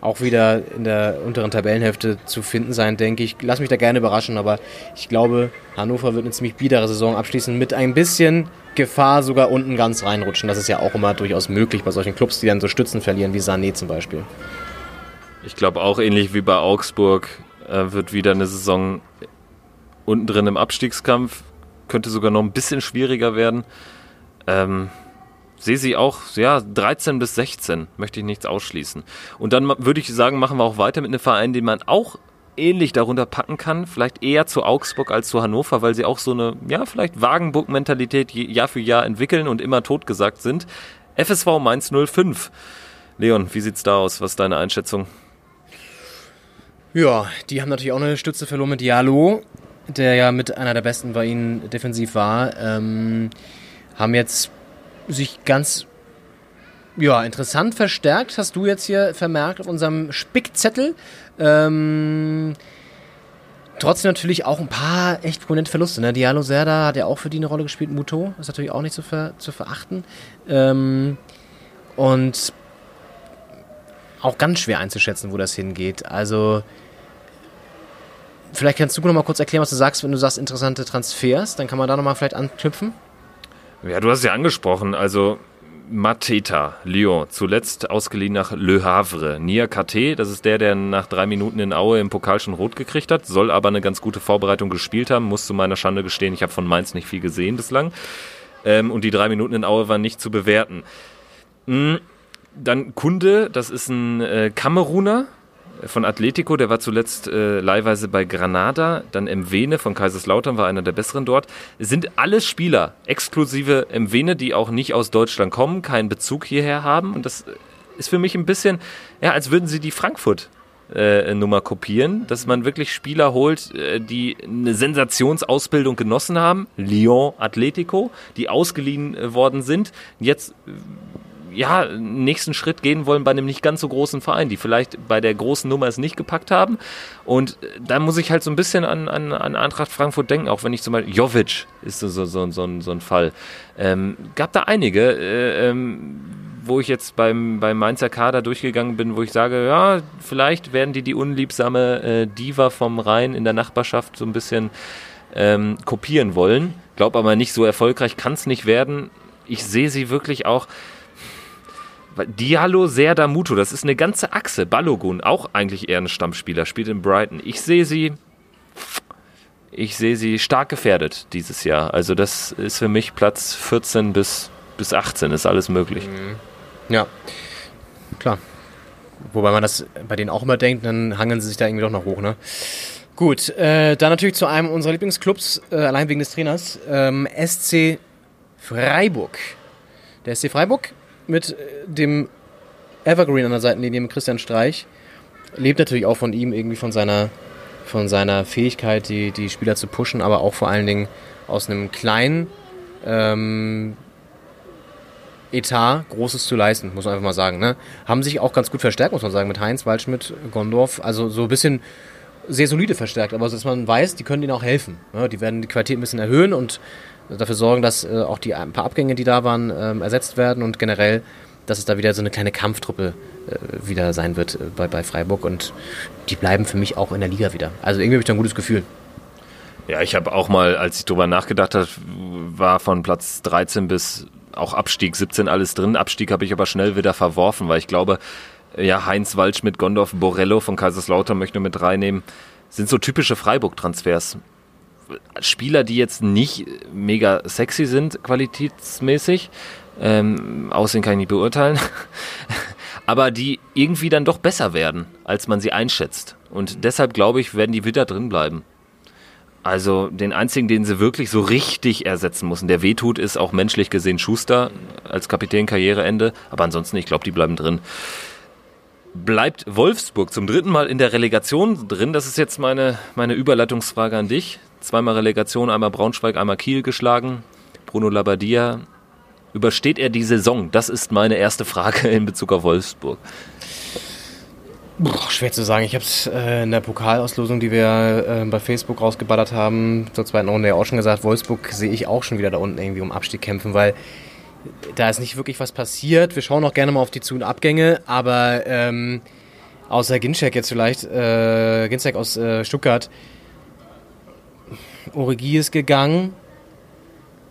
auch wieder in der unteren Tabellenhälfte zu finden sein, denke ich. Lass mich da gerne überraschen, aber ich glaube, Hannover wird eine ziemlich biedere Saison abschließen mit ein bisschen Gefahr sogar unten ganz reinrutschen. Das ist ja auch immer durchaus möglich bei solchen Clubs, die dann so Stützen verlieren, wie Sané zum Beispiel. Ich glaube auch ähnlich wie bei Augsburg äh, wird wieder eine Saison unten drin im Abstiegskampf. Könnte sogar noch ein bisschen schwieriger werden. Ähm, sehe sie auch, ja, 13 bis 16, möchte ich nichts ausschließen. Und dann würde ich sagen, machen wir auch weiter mit einem Verein, den man auch ähnlich darunter packen kann, vielleicht eher zu Augsburg als zu Hannover, weil sie auch so eine, ja, vielleicht Wagenburg-Mentalität Jahr für Jahr entwickeln und immer totgesagt sind. FSV Mainz 05. Leon, wie sieht's da aus? Was ist deine Einschätzung? Ja, die haben natürlich auch eine Stütze verloren mit Diallo, der ja mit einer der besten bei ihnen defensiv war. Ähm, haben jetzt sich ganz ja, interessant verstärkt, hast du jetzt hier vermerkt auf unserem Spickzettel. Ähm, trotzdem natürlich auch ein paar echt prominente Verluste. Ne? Diallo Serda hat ja auch für die eine Rolle gespielt, Muto ist natürlich auch nicht zu, ver zu verachten. Ähm, und auch ganz schwer einzuschätzen, wo das hingeht. Also, vielleicht kannst du noch mal kurz erklären, was du sagst, wenn du sagst interessante Transfers. Dann kann man da noch mal vielleicht anknüpfen. Ja, du hast es ja angesprochen. Also Mateta, Lyon, zuletzt ausgeliehen nach Le Havre. Nia KT, das ist der, der nach drei Minuten in Aue im Pokal schon rot gekriegt hat, soll aber eine ganz gute Vorbereitung gespielt haben, muss zu meiner Schande gestehen, ich habe von Mainz nicht viel gesehen bislang. Ähm, und die drei Minuten in Aue waren nicht zu bewerten. Mhm. Dann Kunde, das ist ein äh, Kameruner, von Atletico, der war zuletzt äh, leihweise bei Granada, dann Mwene von Kaiserslautern war einer der besseren dort. Sind alles Spieler, exklusive Mwene, die auch nicht aus Deutschland kommen, keinen Bezug hierher haben? Und das ist für mich ein bisschen, ja, als würden sie die Frankfurt äh, Nummer kopieren, dass man wirklich Spieler holt, äh, die eine Sensationsausbildung genossen haben, Lyon Atletico, die ausgeliehen äh, worden sind, jetzt ja, nächsten Schritt gehen wollen bei einem nicht ganz so großen Verein, die vielleicht bei der großen Nummer es nicht gepackt haben. Und da muss ich halt so ein bisschen an, an, an Eintracht Frankfurt denken, auch wenn ich zum Beispiel, Jovic ist so, so, so, so, so ein Fall. Ähm, gab da einige, äh, ähm, wo ich jetzt beim, beim Mainzer Kader durchgegangen bin, wo ich sage, ja, vielleicht werden die die unliebsame äh, Diva vom Rhein in der Nachbarschaft so ein bisschen ähm, kopieren wollen. Glaub aber nicht so erfolgreich kann es nicht werden. Ich sehe sie wirklich auch Diallo, Serda, Muto, das ist eine ganze Achse. Balogun, auch eigentlich eher ein Stammspieler, spielt in Brighton. Ich sehe sie, ich sehe sie stark gefährdet dieses Jahr. Also das ist für mich Platz 14 bis, bis 18, ist alles möglich. Mhm. Ja, klar. Wobei man das bei denen auch immer denkt, dann hangeln sie sich da irgendwie doch noch hoch, ne? Gut, äh, dann natürlich zu einem unserer Lieblingsclubs, äh, allein wegen des Trainers, ähm, SC Freiburg. Der SC Freiburg mit äh, dem Evergreen an der Seitenlinie mit Christian Streich lebt natürlich auch von ihm, irgendwie von seiner, von seiner Fähigkeit, die, die Spieler zu pushen, aber auch vor allen Dingen aus einem kleinen ähm, Etat Großes zu leisten, muss man einfach mal sagen. Ne? Haben sich auch ganz gut verstärkt, muss man sagen, mit Heinz, Waldschmidt, Gondorf. Also so ein bisschen sehr solide verstärkt, aber dass man weiß, die können ihnen auch helfen. Ne? Die werden die Qualität ein bisschen erhöhen und dafür sorgen, dass äh, auch die ein paar Abgänge, die da waren, ähm, ersetzt werden und generell, dass es da wieder so eine kleine Kampftruppe äh, wieder sein wird äh, bei, bei Freiburg und die bleiben für mich auch in der Liga wieder. Also irgendwie habe ich da ein gutes Gefühl. Ja, ich habe auch mal, als ich drüber nachgedacht habe, war von Platz 13 bis auch Abstieg 17 alles drin. Abstieg habe ich aber schnell wieder verworfen, weil ich glaube, ja, Heinz Waldschmidt, Gondorf, Borello von Kaiserslautern möchte ich nur mit reinnehmen, sind so typische Freiburg-Transfers. Spieler, die jetzt nicht mega sexy sind, qualitätsmäßig. Ähm, Aussehen kann ich nicht beurteilen. aber die irgendwie dann doch besser werden, als man sie einschätzt. Und deshalb glaube ich, werden die wieder drin bleiben. Also den einzigen, den sie wirklich so richtig ersetzen müssen, der wehtut, ist auch menschlich gesehen Schuster als Kapitän Karriereende. Aber ansonsten, ich glaube, die bleiben drin. Bleibt Wolfsburg zum dritten Mal in der Relegation drin? Das ist jetzt meine, meine Überleitungsfrage an dich. Zweimal Relegation, einmal Braunschweig, einmal Kiel geschlagen. Bruno Labbadia. Übersteht er die Saison? Das ist meine erste Frage in Bezug auf Wolfsburg. Boah, schwer zu sagen. Ich habe es äh, in der Pokalauslosung, die wir äh, bei Facebook rausgeballert haben, zur zweiten Runde ja auch schon gesagt, Wolfsburg sehe ich auch schon wieder da unten irgendwie um Abstieg kämpfen, weil da ist nicht wirklich was passiert. Wir schauen auch gerne mal auf die Zu- und Abgänge, aber ähm, außer Ginczek jetzt vielleicht, äh, Ginczek aus äh, Stuttgart, Origi gegangen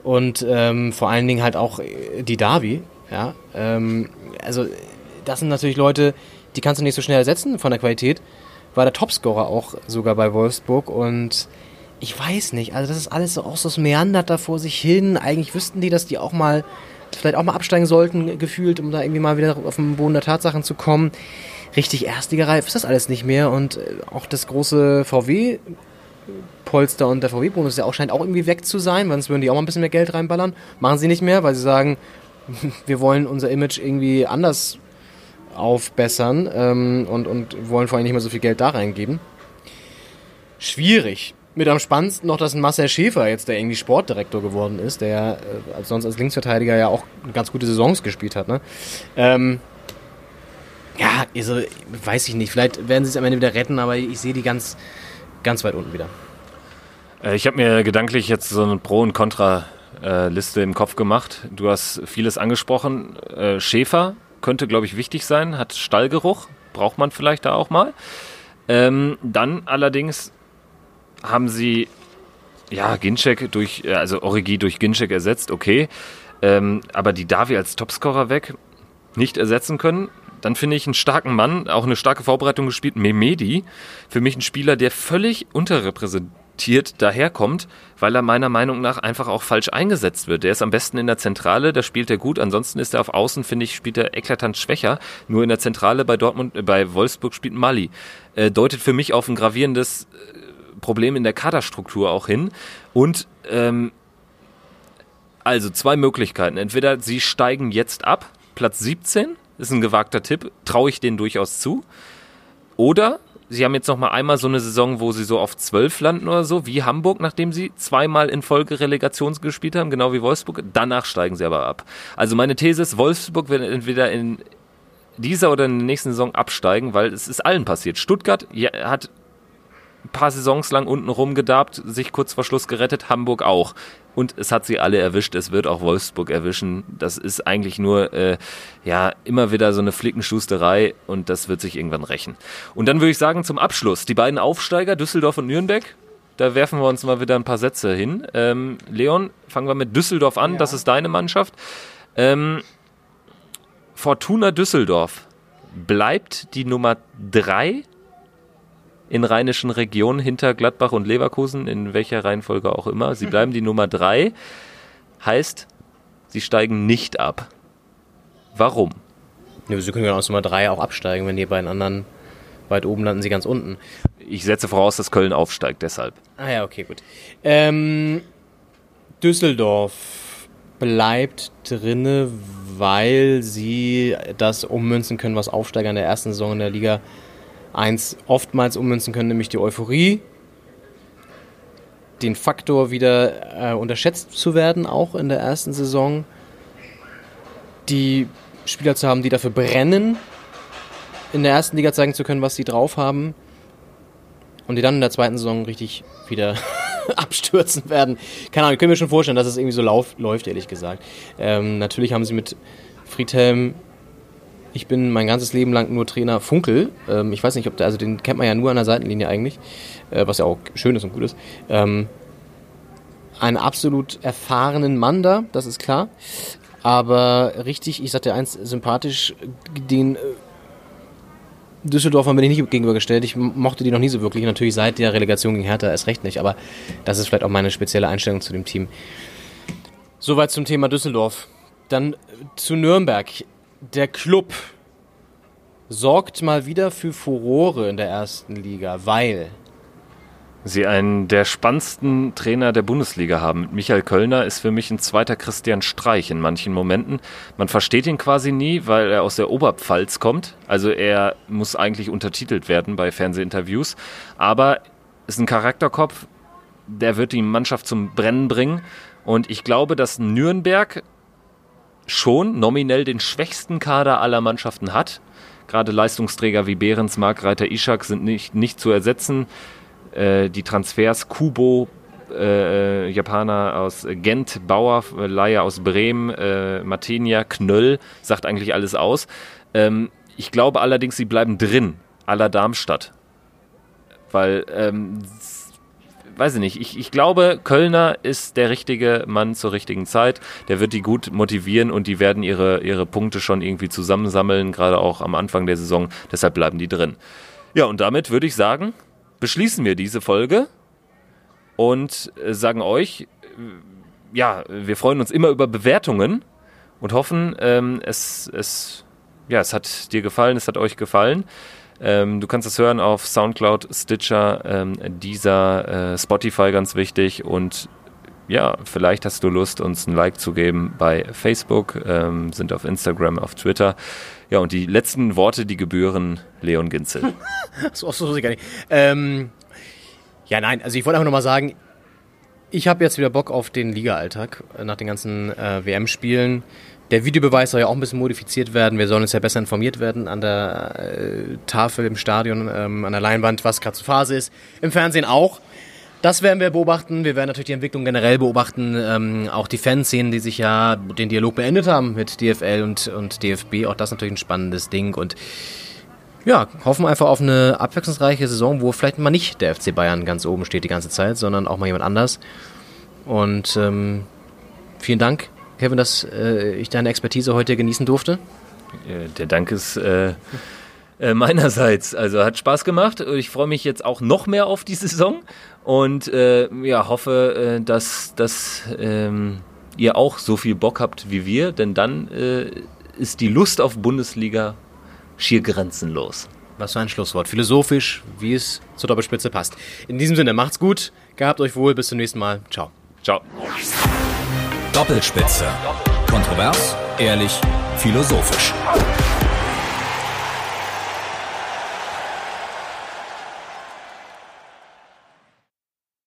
und ähm, vor allen Dingen halt auch äh, die Davi, ja, ähm, also das sind natürlich Leute, die kannst du nicht so schnell ersetzen von der Qualität. War der Topscorer auch sogar bei Wolfsburg und ich weiß nicht, also das ist alles so auch so das meandert da vor sich hin. Eigentlich wüssten die, dass die auch mal vielleicht auch mal absteigen sollten, gefühlt, um da irgendwie mal wieder auf den Boden der Tatsachen zu kommen. Richtig erstligereif ist das alles nicht mehr und äh, auch das große VW Polster und der VW-Bonus ja auch scheint auch irgendwie weg zu sein, sonst würden die auch mal ein bisschen mehr Geld reinballern. Machen sie nicht mehr, weil sie sagen, wir wollen unser Image irgendwie anders aufbessern ähm, und, und wollen vor allem nicht mehr so viel Geld da reingeben. Schwierig. Mit am spannendsten noch, dass ein Marcel Schäfer jetzt der irgendwie Sportdirektor geworden ist, der äh, als sonst als Linksverteidiger ja auch ganz gute Saisons gespielt hat. Ne? Ähm, ja, also weiß ich nicht. Vielleicht werden sie es am Ende wieder retten, aber ich sehe die ganz, ganz weit unten wieder. Äh, ich habe mir gedanklich jetzt so eine Pro- und Contra-Liste im Kopf gemacht. Du hast vieles angesprochen. Äh, Schäfer könnte, glaube ich, wichtig sein, hat Stallgeruch, braucht man vielleicht da auch mal. Ähm, dann allerdings haben sie ja Ginczek durch, äh, also Origi durch Ginczek ersetzt, okay. Ähm, aber die Davi als Topscorer weg nicht ersetzen können. Dann finde ich einen starken Mann, auch eine starke Vorbereitung gespielt, Memedi. Für mich ein Spieler, der völlig unterrepräsentiert daherkommt, weil er meiner Meinung nach einfach auch falsch eingesetzt wird. Der ist am besten in der Zentrale, da spielt er gut. Ansonsten ist er auf Außen, finde ich, spielt er eklatant schwächer. Nur in der Zentrale bei Dortmund, äh, bei Wolfsburg spielt Mali. Äh, deutet für mich auf ein gravierendes äh, Problem in der Kaderstruktur auch hin. Und ähm, also zwei Möglichkeiten. Entweder sie steigen jetzt ab, Platz 17, ist ein gewagter Tipp, traue ich denen durchaus zu. Oder sie haben jetzt noch mal einmal so eine Saison, wo sie so auf 12 landen oder so, wie Hamburg, nachdem sie zweimal in Folge Relegation gespielt haben, genau wie Wolfsburg. Danach steigen sie aber ab. Also meine These ist, Wolfsburg wird entweder in dieser oder in der nächsten Saison absteigen, weil es ist allen passiert. Stuttgart hat ein paar Saisons lang unten rumgedarbt, sich kurz vor Schluss gerettet, Hamburg auch. Und es hat sie alle erwischt, es wird auch Wolfsburg erwischen. Das ist eigentlich nur, äh, ja, immer wieder so eine Flickenschusterei und das wird sich irgendwann rächen. Und dann würde ich sagen, zum Abschluss, die beiden Aufsteiger, Düsseldorf und Nürnberg, da werfen wir uns mal wieder ein paar Sätze hin. Ähm, Leon, fangen wir mit Düsseldorf an, ja. das ist deine Mannschaft. Ähm, Fortuna Düsseldorf bleibt die Nummer drei in rheinischen Regionen hinter Gladbach und Leverkusen, in welcher Reihenfolge auch immer. Sie bleiben die Nummer drei. Heißt, sie steigen nicht ab. Warum? Ja, sie können ja aus Nummer drei auch absteigen, wenn die beiden anderen weit oben landen, sie ganz unten. Ich setze voraus, dass Köln aufsteigt, deshalb. Ah ja, okay, gut. Ähm, Düsseldorf bleibt drinne, weil sie das ummünzen können, was Aufsteiger in der ersten Saison in der Liga eins oftmals ummünzen können, nämlich die Euphorie, den Faktor wieder äh, unterschätzt zu werden, auch in der ersten Saison, die Spieler zu haben, die dafür brennen, in der ersten Liga zeigen zu können, was sie drauf haben und die dann in der zweiten Saison richtig wieder abstürzen werden. Keine Ahnung, ich kann mir schon vorstellen, dass es irgendwie so lauf, läuft, ehrlich gesagt. Ähm, natürlich haben sie mit Friedhelm ich bin mein ganzes Leben lang nur Trainer Funkel. Ähm, ich weiß nicht, ob der, also den kennt man ja nur an der Seitenlinie eigentlich, äh, was ja auch schön ist und gut ist. Ähm, einen absolut erfahrenen Mann da, das ist klar. Aber richtig, ich sagte eins, sympathisch, den äh, Düsseldorfer bin ich nicht gegenübergestellt. Ich mochte die noch nie so wirklich. Natürlich seit der Relegation gegen Hertha erst recht nicht. Aber das ist vielleicht auch meine spezielle Einstellung zu dem Team. Soweit zum Thema Düsseldorf. Dann äh, zu Nürnberg der Club sorgt mal wieder für Furore in der ersten Liga, weil sie einen der spannendsten Trainer der Bundesliga haben. Michael Kölner ist für mich ein zweiter Christian Streich in manchen Momenten. Man versteht ihn quasi nie, weil er aus der Oberpfalz kommt. Also er muss eigentlich untertitelt werden bei Fernsehinterviews. Aber ist ein Charakterkopf, der wird die Mannschaft zum Brennen bringen. Und ich glaube, dass Nürnberg schon nominell den schwächsten Kader aller Mannschaften hat. Gerade Leistungsträger wie Behrens, Markreiter, Ishak sind nicht, nicht zu ersetzen. Äh, die Transfers Kubo, äh, Japaner aus Gent, Bauer, Leier aus Bremen, äh, Matenia, Knöll, sagt eigentlich alles aus. Ähm, ich glaube allerdings, sie bleiben drin, aller Darmstadt. Weil ähm, weiß ich nicht, ich, ich glaube, Kölner ist der richtige Mann zur richtigen Zeit. Der wird die gut motivieren und die werden ihre, ihre Punkte schon irgendwie zusammensammeln, gerade auch am Anfang der Saison. Deshalb bleiben die drin. Ja, und damit würde ich sagen, beschließen wir diese Folge und äh, sagen euch, äh, ja, wir freuen uns immer über Bewertungen und hoffen, ähm, es, es, ja, es hat dir gefallen, es hat euch gefallen. Ähm, du kannst es hören auf Soundcloud, Stitcher, ähm, Deezer, äh, Spotify ganz wichtig und ja, vielleicht hast du Lust, uns ein Like zu geben bei Facebook, ähm, sind auf Instagram, auf Twitter. Ja, und die letzten Worte, die gebühren Leon Ginzel. so, so, so gar nicht. Ähm, ja, nein, also ich wollte einfach nochmal sagen, ich habe jetzt wieder Bock auf den Liga-Alltag äh, nach den ganzen äh, WM-Spielen. Der Videobeweis soll ja auch ein bisschen modifiziert werden. Wir sollen uns ja besser informiert werden an der äh, Tafel im Stadion, ähm, an der Leinwand, was gerade zur Phase ist. Im Fernsehen auch. Das werden wir beobachten. Wir werden natürlich die Entwicklung generell beobachten. Ähm, auch die Fanszenen, die sich ja den Dialog beendet haben mit DFL und, und DFB. Auch das natürlich ein spannendes Ding. Und ja, hoffen einfach auf eine abwechslungsreiche Saison, wo vielleicht mal nicht der FC Bayern ganz oben steht die ganze Zeit, sondern auch mal jemand anders. Und ähm, vielen Dank Kevin, dass äh, ich deine Expertise heute genießen durfte. Der Dank ist äh, äh, meinerseits. Also hat Spaß gemacht. Ich freue mich jetzt auch noch mehr auf die Saison und äh, ja, hoffe, äh, dass, dass ähm, ihr auch so viel Bock habt wie wir, denn dann äh, ist die Lust auf Bundesliga schier grenzenlos. Was für ein Schlusswort. Philosophisch, wie es zur Doppelspitze passt. In diesem Sinne, macht's gut, gehabt euch wohl, bis zum nächsten Mal. Ciao. Ciao. Doppelspitze. Kontrovers, ehrlich, philosophisch.